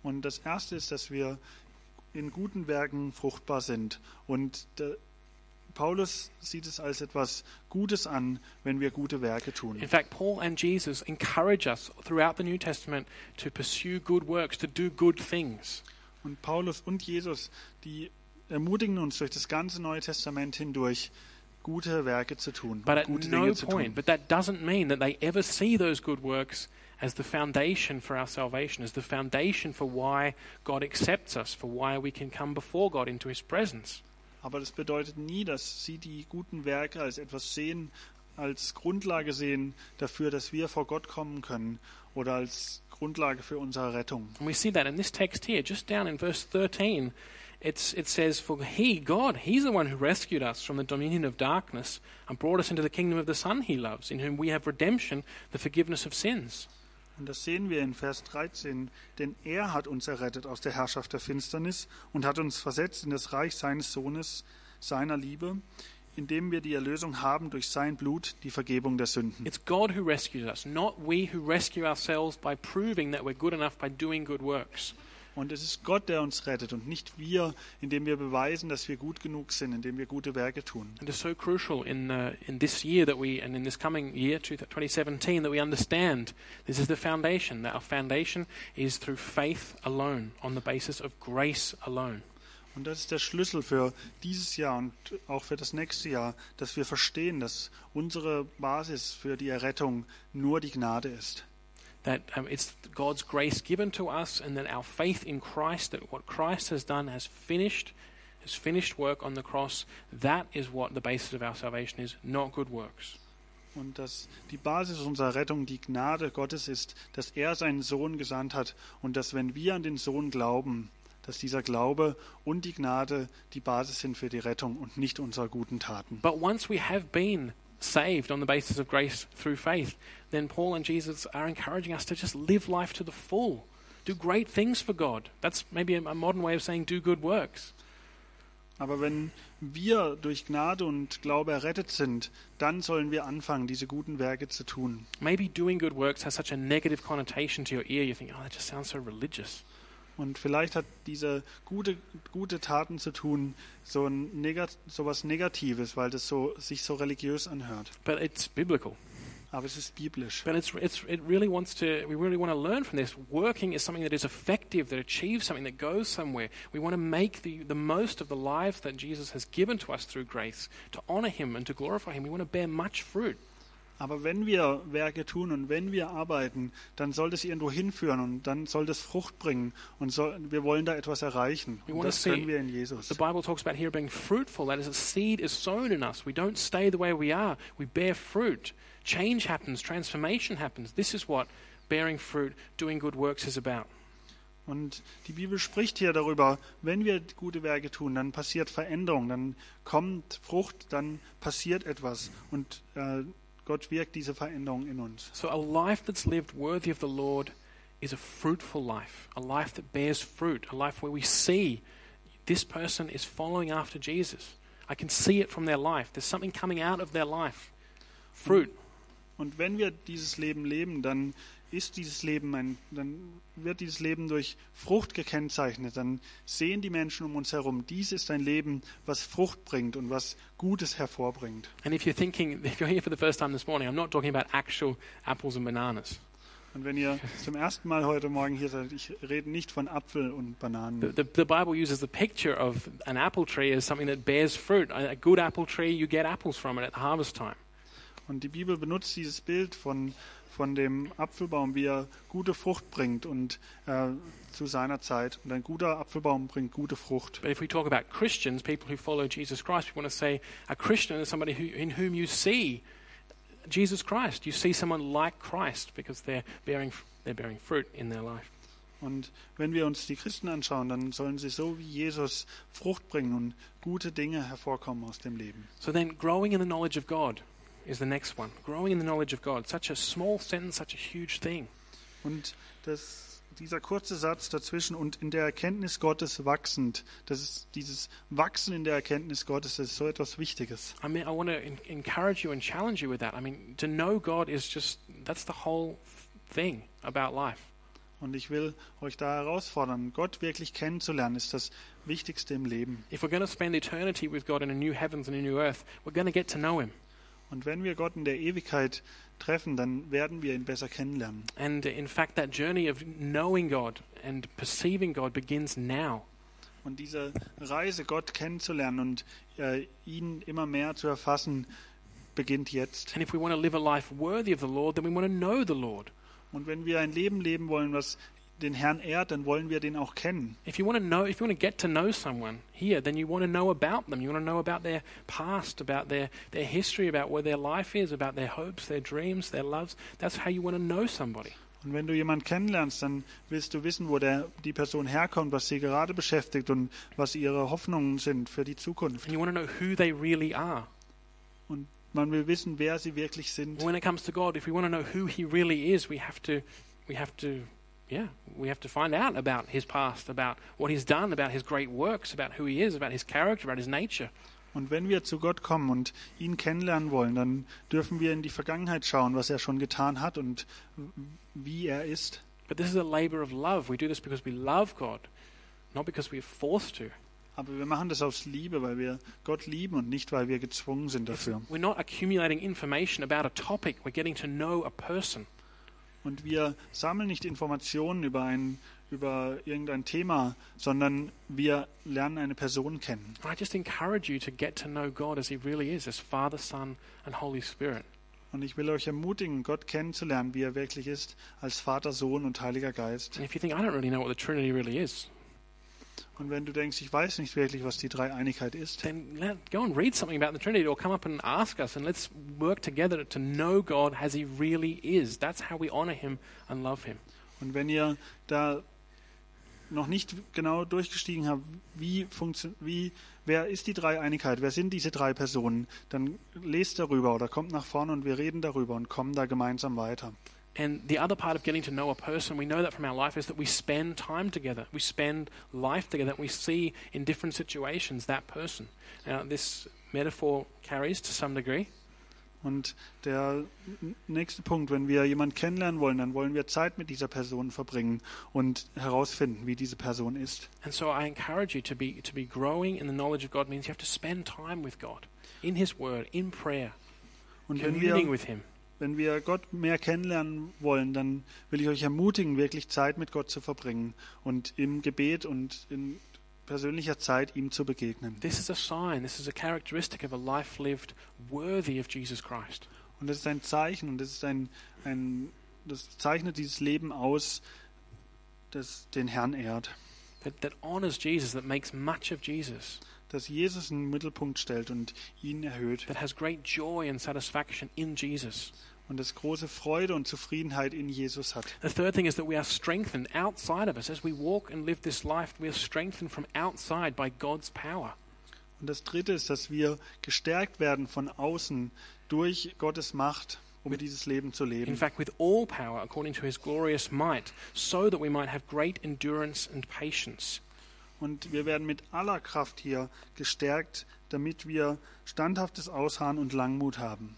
Speaker 2: Und das Erste ist, dass wir in guten Werken fruchtbar sind. Und äh, Paulus sieht es als etwas Gutes an, wenn wir gute Werke tun.
Speaker 1: In fact, Paul and Jesus encourage us throughout the New Testament to pursue good works, to do good things.
Speaker 2: Und Paulus und Jesus, die ermutigen uns durch das ganze Neue Testament hindurch, gute Werke zu tun,
Speaker 1: But at
Speaker 2: gute
Speaker 1: no
Speaker 2: Dinge zu
Speaker 1: point,
Speaker 2: tun.
Speaker 1: but that doesn't mean that they ever see those good works as the foundation for our salvation, as the foundation for why God accepts us, for why we can come before God into His presence.
Speaker 2: Aber das bedeutet nie, dass sie die guten Werke als etwas sehen, als Grundlage sehen dafür, dass wir vor Gott kommen können oder als Grundlage für unsere Rettung.
Speaker 1: And we see that in this text here, just down in verse 13. It's, it says, For He, God, He's the one who rescued us from the dominion of darkness and brought us into the kingdom of the Son He loves, in whom we have redemption, the forgiveness of sins.
Speaker 2: Und das sehen wir in Vers 13. Denn er hat uns errettet aus der Herrschaft der Finsternis und hat uns versetzt in das Reich seines Sohnes, seiner Liebe, indem wir die Erlösung haben durch sein Blut, die Vergebung der Sünden.
Speaker 1: It's God who rescues us, not we who rescue ourselves by proving that we're good enough by doing good works.
Speaker 2: Und es ist Gott, der uns rettet und nicht wir, indem wir beweisen, dass wir gut genug sind, indem wir gute Werke tun.
Speaker 1: And it's so crucial in, uh, in this year that we, and in this coming year, 2017, that we understand this is the foundation, that our foundation is through faith alone, on the basis of grace alone.
Speaker 2: Und das ist der Schlüssel für dieses Jahr und auch für das nächste Jahr, dass wir verstehen, dass unsere Basis für die Errettung nur die Gnade ist.
Speaker 1: That um, it's God's grace given to us, and that our faith in Christ, that what Christ has done has finished, his finished work on the cross, that is what the basis of our salvation is, not good works.
Speaker 2: Und dass die Basis unserer Rettung die Gnade Gottes ist, dass er seinen Sohn gesandt hat und dass wenn wir an den Sohn glauben, dass dieser Glaube und die Gnade die Basis sind für die Rettung und nicht unsere guten Taten.
Speaker 1: But once we have been saved on the basis of grace through faith, then Paul and Jesus are encouraging us to just live life to the full. Do great things for God. That's maybe a modern way of saying do good works.
Speaker 2: Aber wenn wir durch Gnade und Glaube errettet sind, dann sollen wir anfangen, diese guten Werke zu tun.
Speaker 1: Maybe doing good works has such a negative connotation to your ear, you think, oh, that just sounds so religious.
Speaker 2: Und vielleicht hat diese gute, gute Taten zu tun so ein Negat so was Negatives, weil das so, sich so religiös anhört.
Speaker 1: But it's biblical.
Speaker 2: Aber es ist biblisch.
Speaker 1: But it's, it's, it really wants to, we really want to learn from this. Working is something that is effective, that achieves something, that goes somewhere. We want to make the, the most of the lives that Jesus has given to us through grace, to honor Him and to glorify Him. We want to bear much fruit.
Speaker 2: Aber wenn wir Werke tun und wenn wir arbeiten, dann soll das irgendwo hinführen und dann soll das Frucht bringen und soll, wir wollen da etwas erreichen.
Speaker 1: We
Speaker 2: Und das können wir in Jesus.
Speaker 1: The Bible talks about here being fruitful. That is, a seed is sown in us. We don't stay the way we are. We bear fruit. Change happens. Transformation happens. This is what bearing fruit, doing good works is about.
Speaker 2: Und die Bibel spricht hier darüber, wenn wir gute Werke tun, dann passiert Veränderung, dann kommt Frucht, dann passiert etwas und äh, Gott wirkt diese Veränderung in uns.
Speaker 1: So, a life that's lived worthy of the Lord is a fruitful life, a life that bears fruit, a life where we see this person is following after Jesus. I can see it from their life. There's something coming out of their life. Fruit.
Speaker 2: Und wenn wir dieses Leben leben, dann ist dieses Leben ein, dann wird dieses Leben durch Frucht gekennzeichnet. Dann sehen die Menschen um uns herum, dies ist ein Leben, was Frucht bringt und was Gutes hervorbringt.
Speaker 1: And if you're thinking, [LAUGHS] if you're here for the first time this morning, I'm not talking about actual apples and bananas.
Speaker 2: Und wenn ihr zum ersten Mal heute Morgen hier seid, ich rede nicht von Apfel und
Speaker 1: The,
Speaker 2: Bananen.
Speaker 1: the, the Bible uses the picture of an apple tree as something that bears fruit. A, a good apple tree, you get apples from it at harvest time.
Speaker 2: Und die Bibel benutzt dieses Bild von, von dem Apfelbaum, wie er gute Frucht bringt und äh, zu seiner Zeit. Und ein guter Apfelbaum bringt gute Frucht.
Speaker 1: But if we talk about Christians, people who follow Jesus Christ, we want to say a Christian is somebody who, in whom you see Jesus Christ. You see someone like Christ because they're bearing, they're bearing fruit in their life.
Speaker 2: Und wenn wir uns die Christen anschauen, dann sollen sie so wie Jesus Frucht bringen und gute Dinge hervorkommen aus dem Leben.
Speaker 1: So then, growing in the knowledge of God is the next one. Growing in the knowledge of God. Such a small sentence, such a huge thing.
Speaker 2: Und das, dieser kurze Satz dazwischen und in der Erkenntnis Gottes wachsend, das ist dieses Wachsen in der Erkenntnis Gottes, das ist so etwas Wichtiges.
Speaker 1: I mean, I want to en- encourage you and challenge you with that. I mean, to know God is just, that's the whole thing about life.
Speaker 2: Und ich will euch da herausfordern, Gott wirklich kennenzulernen, ist das Wichtigste im Leben.
Speaker 1: If we're going to spend eternity with God in a new heavens and a new earth, we're going to get to know Him.
Speaker 2: Und wenn wir Gott in der Ewigkeit treffen, dann werden wir ihn besser kennenlernen.
Speaker 1: And in fact, that journey of knowing God and perceiving God begins now.
Speaker 2: Und diese Reise, Gott kennenzulernen und äh, ihn immer mehr zu erfassen, beginnt jetzt.
Speaker 1: And if we want to live a life worthy of the Lord, then we want to know the Lord.
Speaker 2: Und wenn wir ein Leben leben wollen, was den Herrn ehrt, dann wollen wir den auch kennen.
Speaker 1: If you want to know, if you want to get to know someone here, then you want to know about them. You want to know about their past, about their, their history, about where their life is, about their hopes, their dreams, their loves. That's how you want to know somebody.
Speaker 2: Und wenn du jemanden kennenlernst, dann willst du wissen, wo der, die Person herkommt, was sie gerade beschäftigt und was ihre Hoffnungen sind für die Zukunft.
Speaker 1: And you want to know who they really are.
Speaker 2: Und man will wissen, wer sie wirklich sind.
Speaker 1: When it comes to God, if we want to know who He really is, we have to, we have to, yeah, we have to find out about His past, about what He's done, about His great works, about who He is, about His character, about His nature.
Speaker 2: Und wenn wir zu Gott kommen und ihn kennenlernen wollen, dann dürfen wir in die Vergangenheit schauen, was er schon getan hat und wie er ist.
Speaker 1: But this is a labor of love. We do this because we love God, not because we're forced to.
Speaker 2: Aber wir machen das aus Liebe, weil wir Gott lieben und nicht, weil wir gezwungen sind dafür.
Speaker 1: We're not accumulating information about a topic. We're getting to know a person.
Speaker 2: Und wir sammeln nicht Informationen über ein über irgendein Thema, sondern wir lernen eine Person kennen.
Speaker 1: I just encourage you to get to know God as He really is, as Father, Son, and Holy Spirit.
Speaker 2: Und ich will euch ermutigen, Gott kennenzulernen, wie er wirklich ist, als Vater, Sohn und Heiliger Geist.
Speaker 1: And if you think, I don't really know what the Trinity really is,
Speaker 2: Und wenn du denkst, ich weiß nicht wirklich, was die Dreieinigkeit ist,
Speaker 1: then let, go and read something about the Trinity or come up and ask us and let's work together to know God as He really is. That's how we honor Him and love Him.
Speaker 2: und wenn ihr da noch nicht genau durchgestiegen habt, wie wie wer ist die Dreieinigkeit, wer sind diese drei Personen, dann lest darüber oder kommt nach vorne und wir reden darüber und kommen da gemeinsam weiter.
Speaker 1: And the other part of getting to know a person, we know that from our life, is that we spend time together. We spend life together. We see in different situations that person. Now, this metaphor carries to some degree.
Speaker 2: Und der nächste Punkt, wenn wir jemanden kennenlernen wollen, dann wollen wir Zeit mit dieser Person verbringen und herausfinden, wie diese Person ist.
Speaker 1: And so I encourage you to be, to be growing in the knowledge of God means you have to spend time with God, in His Word, in prayer,
Speaker 2: Und
Speaker 1: communing
Speaker 2: wir,
Speaker 1: with Him.
Speaker 2: Wenn wir Gott mehr kennenlernen wollen, dann will ich euch ermutigen, wirklich Zeit mit Gott zu verbringen und im Gebet und in persönlicher Zeit ihm zu begegnen.
Speaker 1: This is a sign, this is a characteristic of a life lived worthy of Jesus Christ.
Speaker 2: Und das ist ein Zeichen und das ist ein, ein das zeichnet dieses Leben aus, das den Herrn ehrt.
Speaker 1: That, that honors Jesus, that makes much of Jesus,
Speaker 2: Das Jesus in den Mittelpunkt stellt und ihn erhöht.
Speaker 1: that has great joy and satisfaction in Jesus.
Speaker 2: Und das große Freude und Zufriedenheit in Jesus hat.
Speaker 1: The third thing is that we are strengthened outside of us. As we walk and live this life, we are strengthened from outside by God's power.
Speaker 2: Und das dritte ist, dass wir gestärkt werden von außen durch Gottes Macht, um dieses Leben zu
Speaker 1: In
Speaker 2: leben.
Speaker 1: fact, with all power according to his glorious might, so that we might have great endurance and patience.
Speaker 2: Und wir werden mit aller Kraft hier gestärkt, damit wir standhaftes Ausharren und Langmut haben.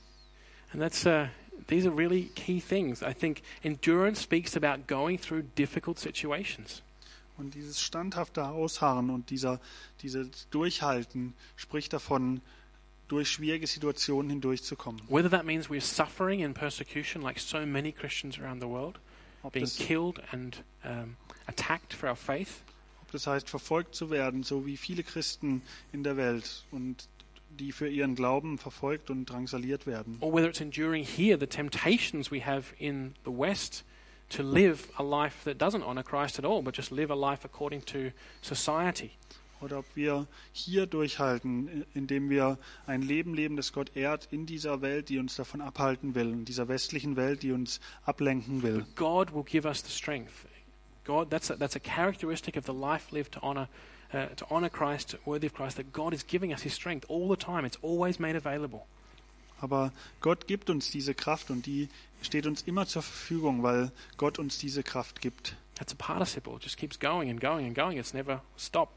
Speaker 1: And that's uh, these are really key things. I think endurance speaks about going through difficult situations.
Speaker 2: Und dieses standhafte Ausharren und dieser, dieses Durchhalten spricht davon, durch schwierige Situationen hindurchzukommen.
Speaker 1: Whether that means we're suffering in persecution, like so many Christians around the world, being killed and um, attacked for our faith,
Speaker 2: das heißt, verfolgt zu werden, so wie viele Christen in der Welt und die für ihren Glauben verfolgt und drangsaliert werden.
Speaker 1: or whether it's enduring here the temptations we have in the West to live a life that doesn't honor Christ at all, but just live a life according to society.
Speaker 2: Oder ob wir hier durchhalten, indem wir ein Leben leben, das Gott ehrt in dieser Welt, die uns davon abhalten will, in dieser westlichen Welt, die uns ablenken will.
Speaker 1: God will give us the strength. God, that's a, that's a characteristic of the life lived to honor, uh, to honor Christ, worthy of Christ. That God is giving us His strength all the time. It's always made available.
Speaker 2: Aber Gott gibt uns diese Kraft und die steht uns immer zur Verfügung, weil Gott uns diese Kraft gibt.
Speaker 1: That's a participle. It just keeps going and going and going. It's never stop.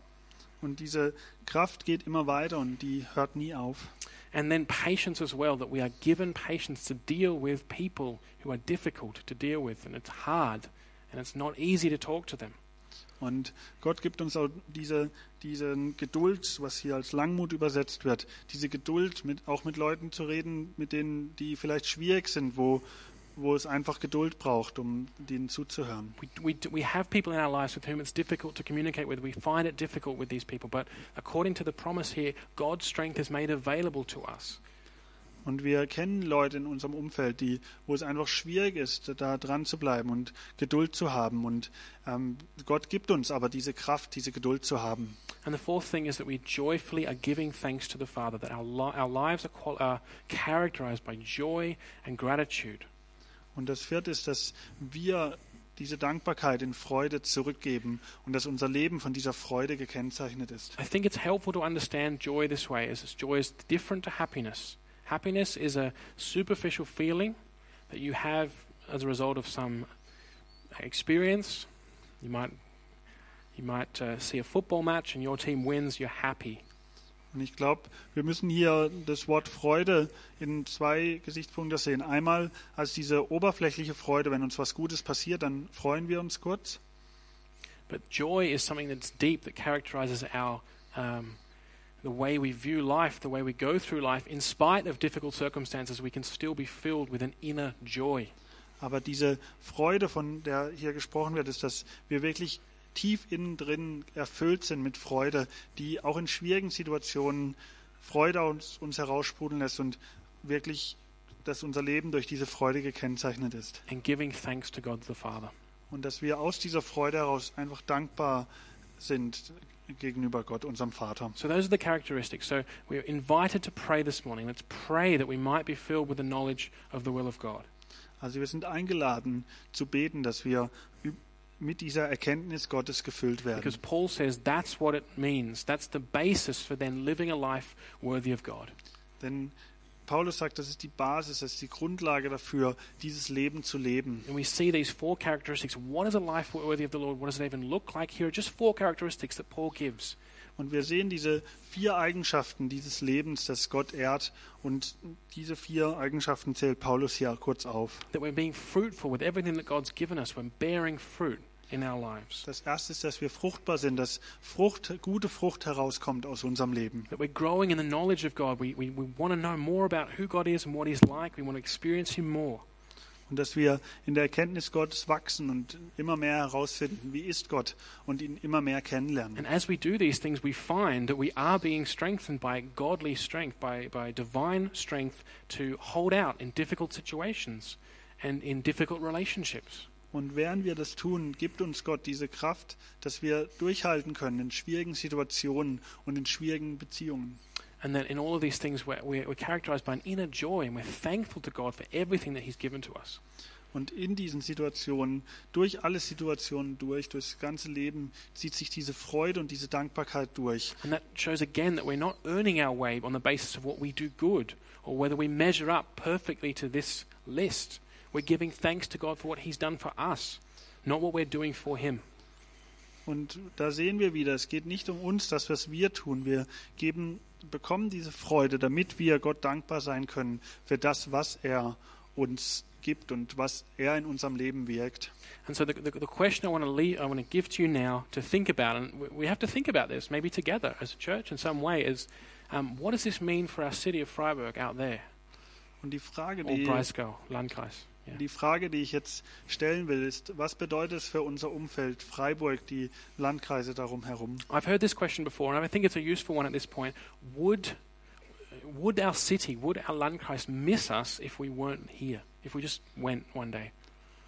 Speaker 2: Und diese Kraft geht immer weiter und die hört nie auf.
Speaker 1: And then patience as well. That we are given patience to deal with people who are difficult to deal with, and it's hard, and it's not easy to talk to them.
Speaker 2: Und Gott gibt uns auch diese, diese Geduld, was hier als Langmut übersetzt wird, diese Geduld, mit, auch mit Leuten zu reden, mit denen, die vielleicht schwierig sind, wo, wo es einfach Geduld braucht, um denen zuzuhören.
Speaker 1: We, we, we have people in our lives with whom it's difficult to communicate with. We find it difficult with these people. But according to the promise here, God's strength is made available to us.
Speaker 2: Und wir kennen Leute in unserem Umfeld, die, wo es einfach schwierig ist, da dran zu bleiben und Geduld zu haben. Und ähm, Gott gibt uns aber diese Kraft, diese Geduld zu haben.
Speaker 1: And the fourth thing is that we joyfully are giving thanks to the Father, that our, our lives are, are characterized by joy and gratitude.
Speaker 2: Und das vierte ist, dass wir diese Dankbarkeit in Freude zurückgeben und dass unser Leben von dieser Freude gekennzeichnet ist.
Speaker 1: I think it's helpful to understand joy this way, as joy is different to happiness. Happiness is a superficial feeling that you have as a result of some experience. You might, you might uh, see a football match and your team wins, you're happy.
Speaker 2: Und ich glaube, wir müssen hier das Wort Freude in zwei Gesichtspunkte sehen. Einmal als diese oberflächliche Freude, wenn uns was Gutes passiert, dann freuen wir uns kurz.
Speaker 1: But joy is something that's deep, that characterizes our um, the way we view life, the way we go through life. In spite of difficult circumstances, we can still be filled with an inner joy.
Speaker 2: Aber diese Freude, von der hier gesprochen wird, ist, dass wir wirklich tief innen drin erfüllt sind mit Freude, die auch in schwierigen Situationen Freude aus uns heraussprudeln lässt und wirklich, dass unser Leben durch diese Freude gekennzeichnet ist.
Speaker 1: And giving thanks to God the Father.
Speaker 2: Und dass wir aus dieser Freude heraus einfach dankbar sind gegenüber Gott, unserem Vater.
Speaker 1: So those are the characteristics. So we're invited to pray this morning. Let's pray that we might be filled with the knowledge of the will of God.
Speaker 2: Also wir sind eingeladen zu beten, dass wir mit dieser Erkenntnis Gottes gefüllt werden.
Speaker 1: Because Paul says that's what it means. That's the basis for then living a life worthy of God.
Speaker 2: Denn Paulus sagt, das ist die Basis, das ist die Grundlage dafür, dieses Leben zu leben.
Speaker 1: And we see these four characteristics. What is a life worthy of the Lord? What does it even look like here? Just four characteristics that Paul gives.
Speaker 2: Und wir sehen diese vier Eigenschaften dieses Lebens, das Gott ehrt. Und diese vier Eigenschaften zählt Paulus hier kurz auf.
Speaker 1: That we're being fruitful with everything that God's given us. We're bearing fruit in our lives.
Speaker 2: Das erste ist, dass wir fruchtbar sind, dass Frucht, gute Frucht herauskommt aus unserem Leben.
Speaker 1: That we're growing in the knowledge of God. We, we, we want to know more about who God is and what He's like. We want to experience Him more.
Speaker 2: Und dass wir in der Erkenntnis Gottes wachsen und immer mehr herausfinden, wie ist Gott und ihn immer mehr kennenlernen.
Speaker 1: And as we do these things, we find that we are being strengthened by godly strength, by, by divine strength to hold out in difficult situations and in difficult relationships.
Speaker 2: Und während wir das tun, gibt uns Gott diese Kraft, dass wir durchhalten können in schwierigen Situationen und in schwierigen Beziehungen.
Speaker 1: And that in all of these things, we're, we're, characterized by an inner joy and we're thankful to God for everything that He's given to us.
Speaker 2: Und in diesen Situationen, durch alle Situationen durch, durch das ganze Leben, zieht sich diese Freude und diese Dankbarkeit durch.
Speaker 1: And that shows again that we're not earning our way on the basis of what we do good or whether we measure up perfectly to this list. We're giving thanks to God for what He's done for us, not what we're doing for Him.
Speaker 2: Und da sehen wir wieder, es geht nicht um uns, das, was wir tun. Wir geben, bekommen diese Freude, damit wir Gott dankbar sein können für das, was er uns gibt und was er in unserem Leben wirkt.
Speaker 1: And so the, the, the question I want to leave, I want to give to you now to think about, and we- have to think about this maybe together as a church in some way, is um, what does this mean for our city of Freiburg out there,
Speaker 2: Und die Frage, die,
Speaker 1: Breisgau, Landkreis? Yeah.
Speaker 2: die Frage, die ich jetzt stellen will, ist, was bedeutet es für unser Umfeld, Freiburg, die Landkreise darum herum?
Speaker 1: I've heard this question before, and I think it's a useful one at this point. Would would our city, would our Landkreis miss us if we weren't here, if we just went one day?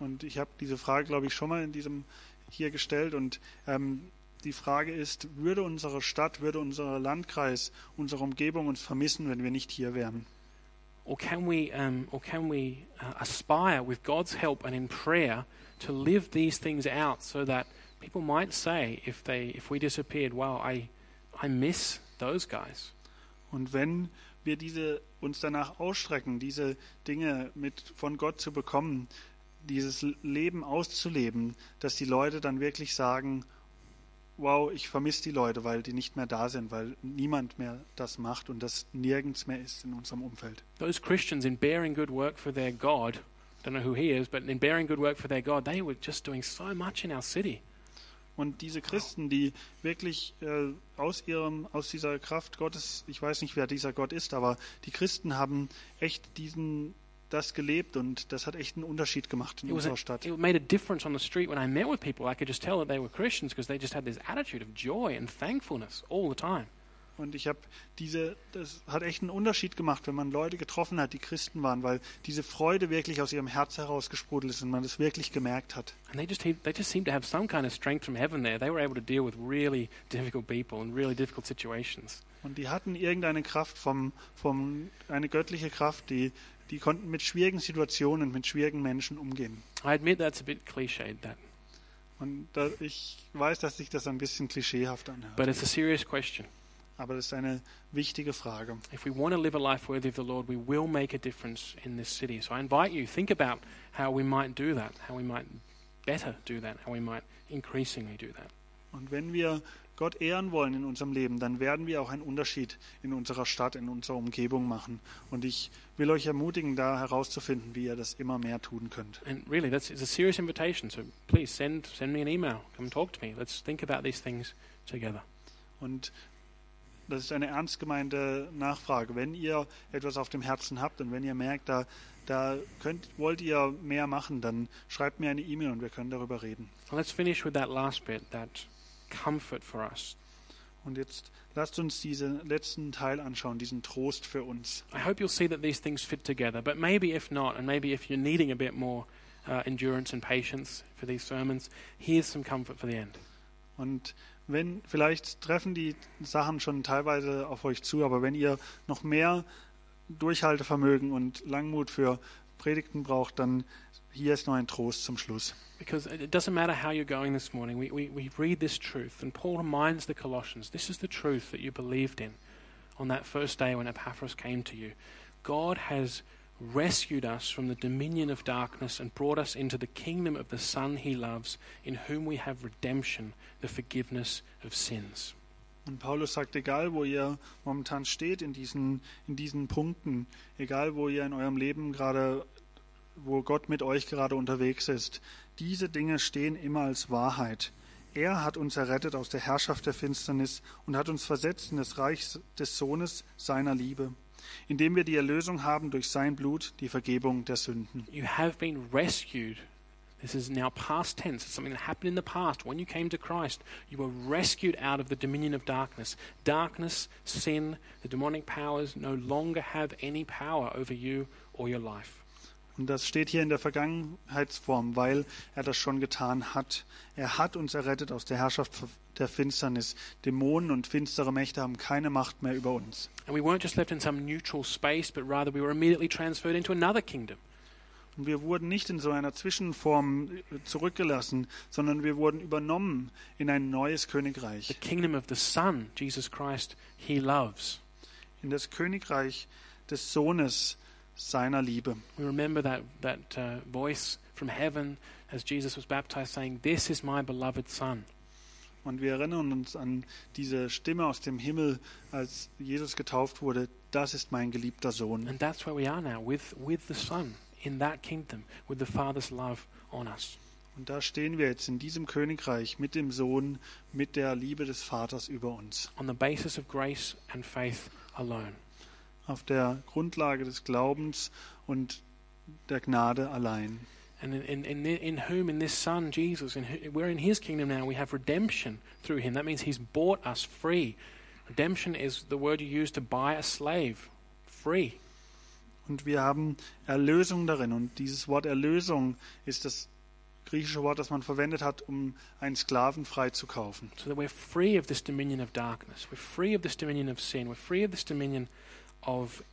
Speaker 2: Und ich habe diese Frage, glaube ich, schon mal in diesem hier gestellt. Und ähm, die Frage ist, würde unsere Stadt, würde unser Landkreis, unsere Umgebung uns vermissen, wenn wir nicht hier wären?
Speaker 1: Or can we, um, or can we uh, aspire with God's help and in prayer to live these things out so that people might say, if they, if we disappeared, wow, I, I miss those guys.
Speaker 2: Und wenn wir diese uns danach ausstrecken, diese Dinge mit von Gott zu bekommen, dieses Leben auszuleben, dass die Leute dann wirklich sagen, wow, ich vermisse die Leute, weil die nicht mehr da sind, weil niemand mehr das macht und das nirgends mehr ist in unserem Umfeld.
Speaker 1: Those Christians in bearing good work for their God don't know who he is, but in bearing good work for their God, they were just doing so much in our city.
Speaker 2: Und diese Christen, die wirklich äh, aus ihrem, aus dieser Kraft Gottes, ich weiß nicht, wer dieser Gott ist, aber die Christen haben echt diesen, das gelebt und das hat echt einen Unterschied gemacht in unserer Stadt.
Speaker 1: it made a difference on the street when I met with people. I could just tell that they were Christians because they just had this attitude of joy and thankfulness all the time.
Speaker 2: Und ich habe diese, das hat echt einen Unterschied gemacht, wenn man Leute getroffen hat, die Christen waren, weil diese Freude wirklich aus ihrem Herz herausgesprudelt ist und man das wirklich gemerkt hat.
Speaker 1: And they just he- they just seemed to have some kind of strength from heaven there. They were able to deal with really difficult people and really difficult situations.
Speaker 2: Und die hatten irgendeine Kraft vom, vom, eine göttliche Kraft, die, die konnten mit schwierigen Situationen, mit schwierigen Menschen umgehen.
Speaker 1: I admit that's a bit cliched, that,
Speaker 2: Und da, ich weiß, dass sich das ein bisschen klischeehaft anhört.
Speaker 1: but it's a serious question.
Speaker 2: Aber das ist eine wichtige Frage.
Speaker 1: If we want to live a life worthy of the Lord, we will make a difference in this city. So I invite you, think about how we might do that, how we might better do that, how we might increasingly do that.
Speaker 2: Und wenn wir Gott ehren wollen in unserem Leben, dann werden wir auch einen Unterschied in unserer Stadt, in unserer Umgebung machen. Und ich will euch ermutigen, da herauszufinden, wie ihr das immer mehr tun könnt.
Speaker 1: And really, that's it's a serious invitation. So please send send me an email. Come talk to me. Let's think about these things together.
Speaker 2: Und das ist eine ernst gemeinte Nachfrage. Wenn ihr etwas auf dem Herzen habt und wenn ihr merkt, da, da könnt, wollt ihr mehr machen, dann schreibt mir eine E-Mail und wir können darüber reden.
Speaker 1: Let's finish with that last bit, that comfort for us.
Speaker 2: Und jetzt lasst uns diesen letzten Teil anschauen, diesen Trost für uns.
Speaker 1: I hope you'll see that these things fit together. But maybe if not, and maybe if you're needing a bit more uh, endurance and patience for these sermons, here's some comfort for the end.
Speaker 2: Und wenn, vielleicht treffen die Sachen schon teilweise auf euch zu, aber wenn ihr noch mehr Durchhaltevermögen und Langmut für Predigten braucht, dann hier ist noch ein Trost zum Schluss.
Speaker 1: Because it doesn't matter how you're going this morning, we, we, we read this truth, and Paul reminds the Colossians this is the truth that you believed in on that first day when Epaphras came to you. God has rescued us from the dominion of darkness and brought us into the kingdom of the Son he loves, in whom we have redemption, the forgiveness of sins.
Speaker 2: Und Paulus sagt, egal wo ihr momentan steht in diesen, in diesen Punkten, egal wo ihr in eurem Leben gerade, wo Gott mit euch gerade unterwegs ist, diese Dinge stehen immer als Wahrheit. Er hat uns errettet aus der Herrschaft der Finsternis und hat uns versetzt in das Reich des Sohnes seiner Liebe, indem wir die Erlösung haben durch sein Blut, die Vergebung der Sünden.
Speaker 1: You have been rescued. This is now past tense. It's something that happened in the past. When you came to Christ, you were rescued out of the dominion of darkness. Darkness, sin, the demonic powers no longer have any power over you or your life.
Speaker 2: Und das steht hier in der Vergangenheitsform, weil er das schon getan hat. Er hat uns errettet aus der Herrschaft der Finsternis. Dämonen und finstere Mächte haben keine Macht mehr über uns.
Speaker 1: And we weren't just left in some neutral space, but rather we were immediately transferred into another kingdom.
Speaker 2: Und wir wurden nicht in so einer Zwischenform zurückgelassen, sondern wir wurden übernommen in ein neues
Speaker 1: The
Speaker 2: Königreich.
Speaker 1: kingdom of the Son, Jesus Christ, He loves.
Speaker 2: In das Königreich des Sohnes seiner Liebe.
Speaker 1: We remember that, that uh, voice from heaven as Jesus was baptized saying, This is my beloved Son.
Speaker 2: Und wir erinnern uns an diese Stimme aus dem Himmel, als Jesus getauft wurde. Das ist mein geliebter Sohn.
Speaker 1: And that's where we are now, with, with the Son, in that kingdom, with the Father's love on us.
Speaker 2: Und da stehen wir jetzt in diesem Königreich mit dem Sohn, mit der Liebe des Vaters über uns.
Speaker 1: On the basis of grace and faith alone.
Speaker 2: Auf der Grundlage des Glaubens und der Gnade allein.
Speaker 1: And in, in, in, whom, in this Son, Jesus, in, we're in His kingdom now, we have redemption through Him. That means He's bought us free. Redemption is the word you use to buy a slave. Free.
Speaker 2: Und wir haben Erlösung darin. Und dieses Wort Erlösung ist das griechische Wort, das man verwendet hat, um einen Sklaven freizukaufen.
Speaker 1: So that we're free of this dominion of darkness. We're free of this dominion of sin. We're free of this dominion of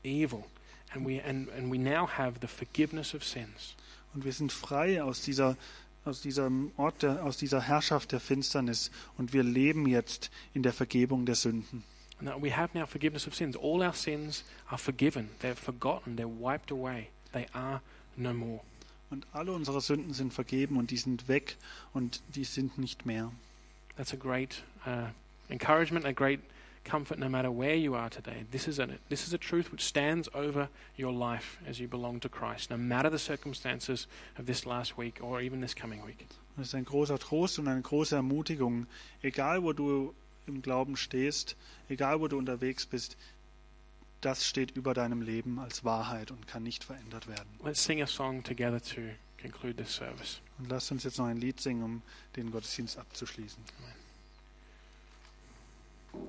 Speaker 1: evil. And we, and, and we now have the forgiveness of sins.
Speaker 2: Und wir sind frei aus dieser aus diesem Ort, der, aus dieser Herrschaft der Finsternis und wir leben jetzt in der Vergebung der Sünden.
Speaker 1: We have now forgiveness of sins. All our sins are forgiven. They're forgotten. They're wiped away. They are no more.
Speaker 2: Und alle unsere Sünden sind vergeben und die sind weg und die sind nicht mehr.
Speaker 1: That's a great uh, encouragement, a great comfort no matter where you are today. This is, a, this is a truth which stands over your life as you belong to Christ, no matter the circumstances of this last week or even this coming week.
Speaker 2: Das ist ein großer Trost und eine große Ermutigung. Egal, wo du im Glauben stehst, egal, wo du unterwegs bist, das steht über deinem Leben als Wahrheit und kann nicht verändert werden.
Speaker 1: Let's sing a song together to conclude this service.
Speaker 2: Und lasst uns jetzt noch ein Lied singen, um den Gottesdienst abzuschließen.
Speaker 1: Amen.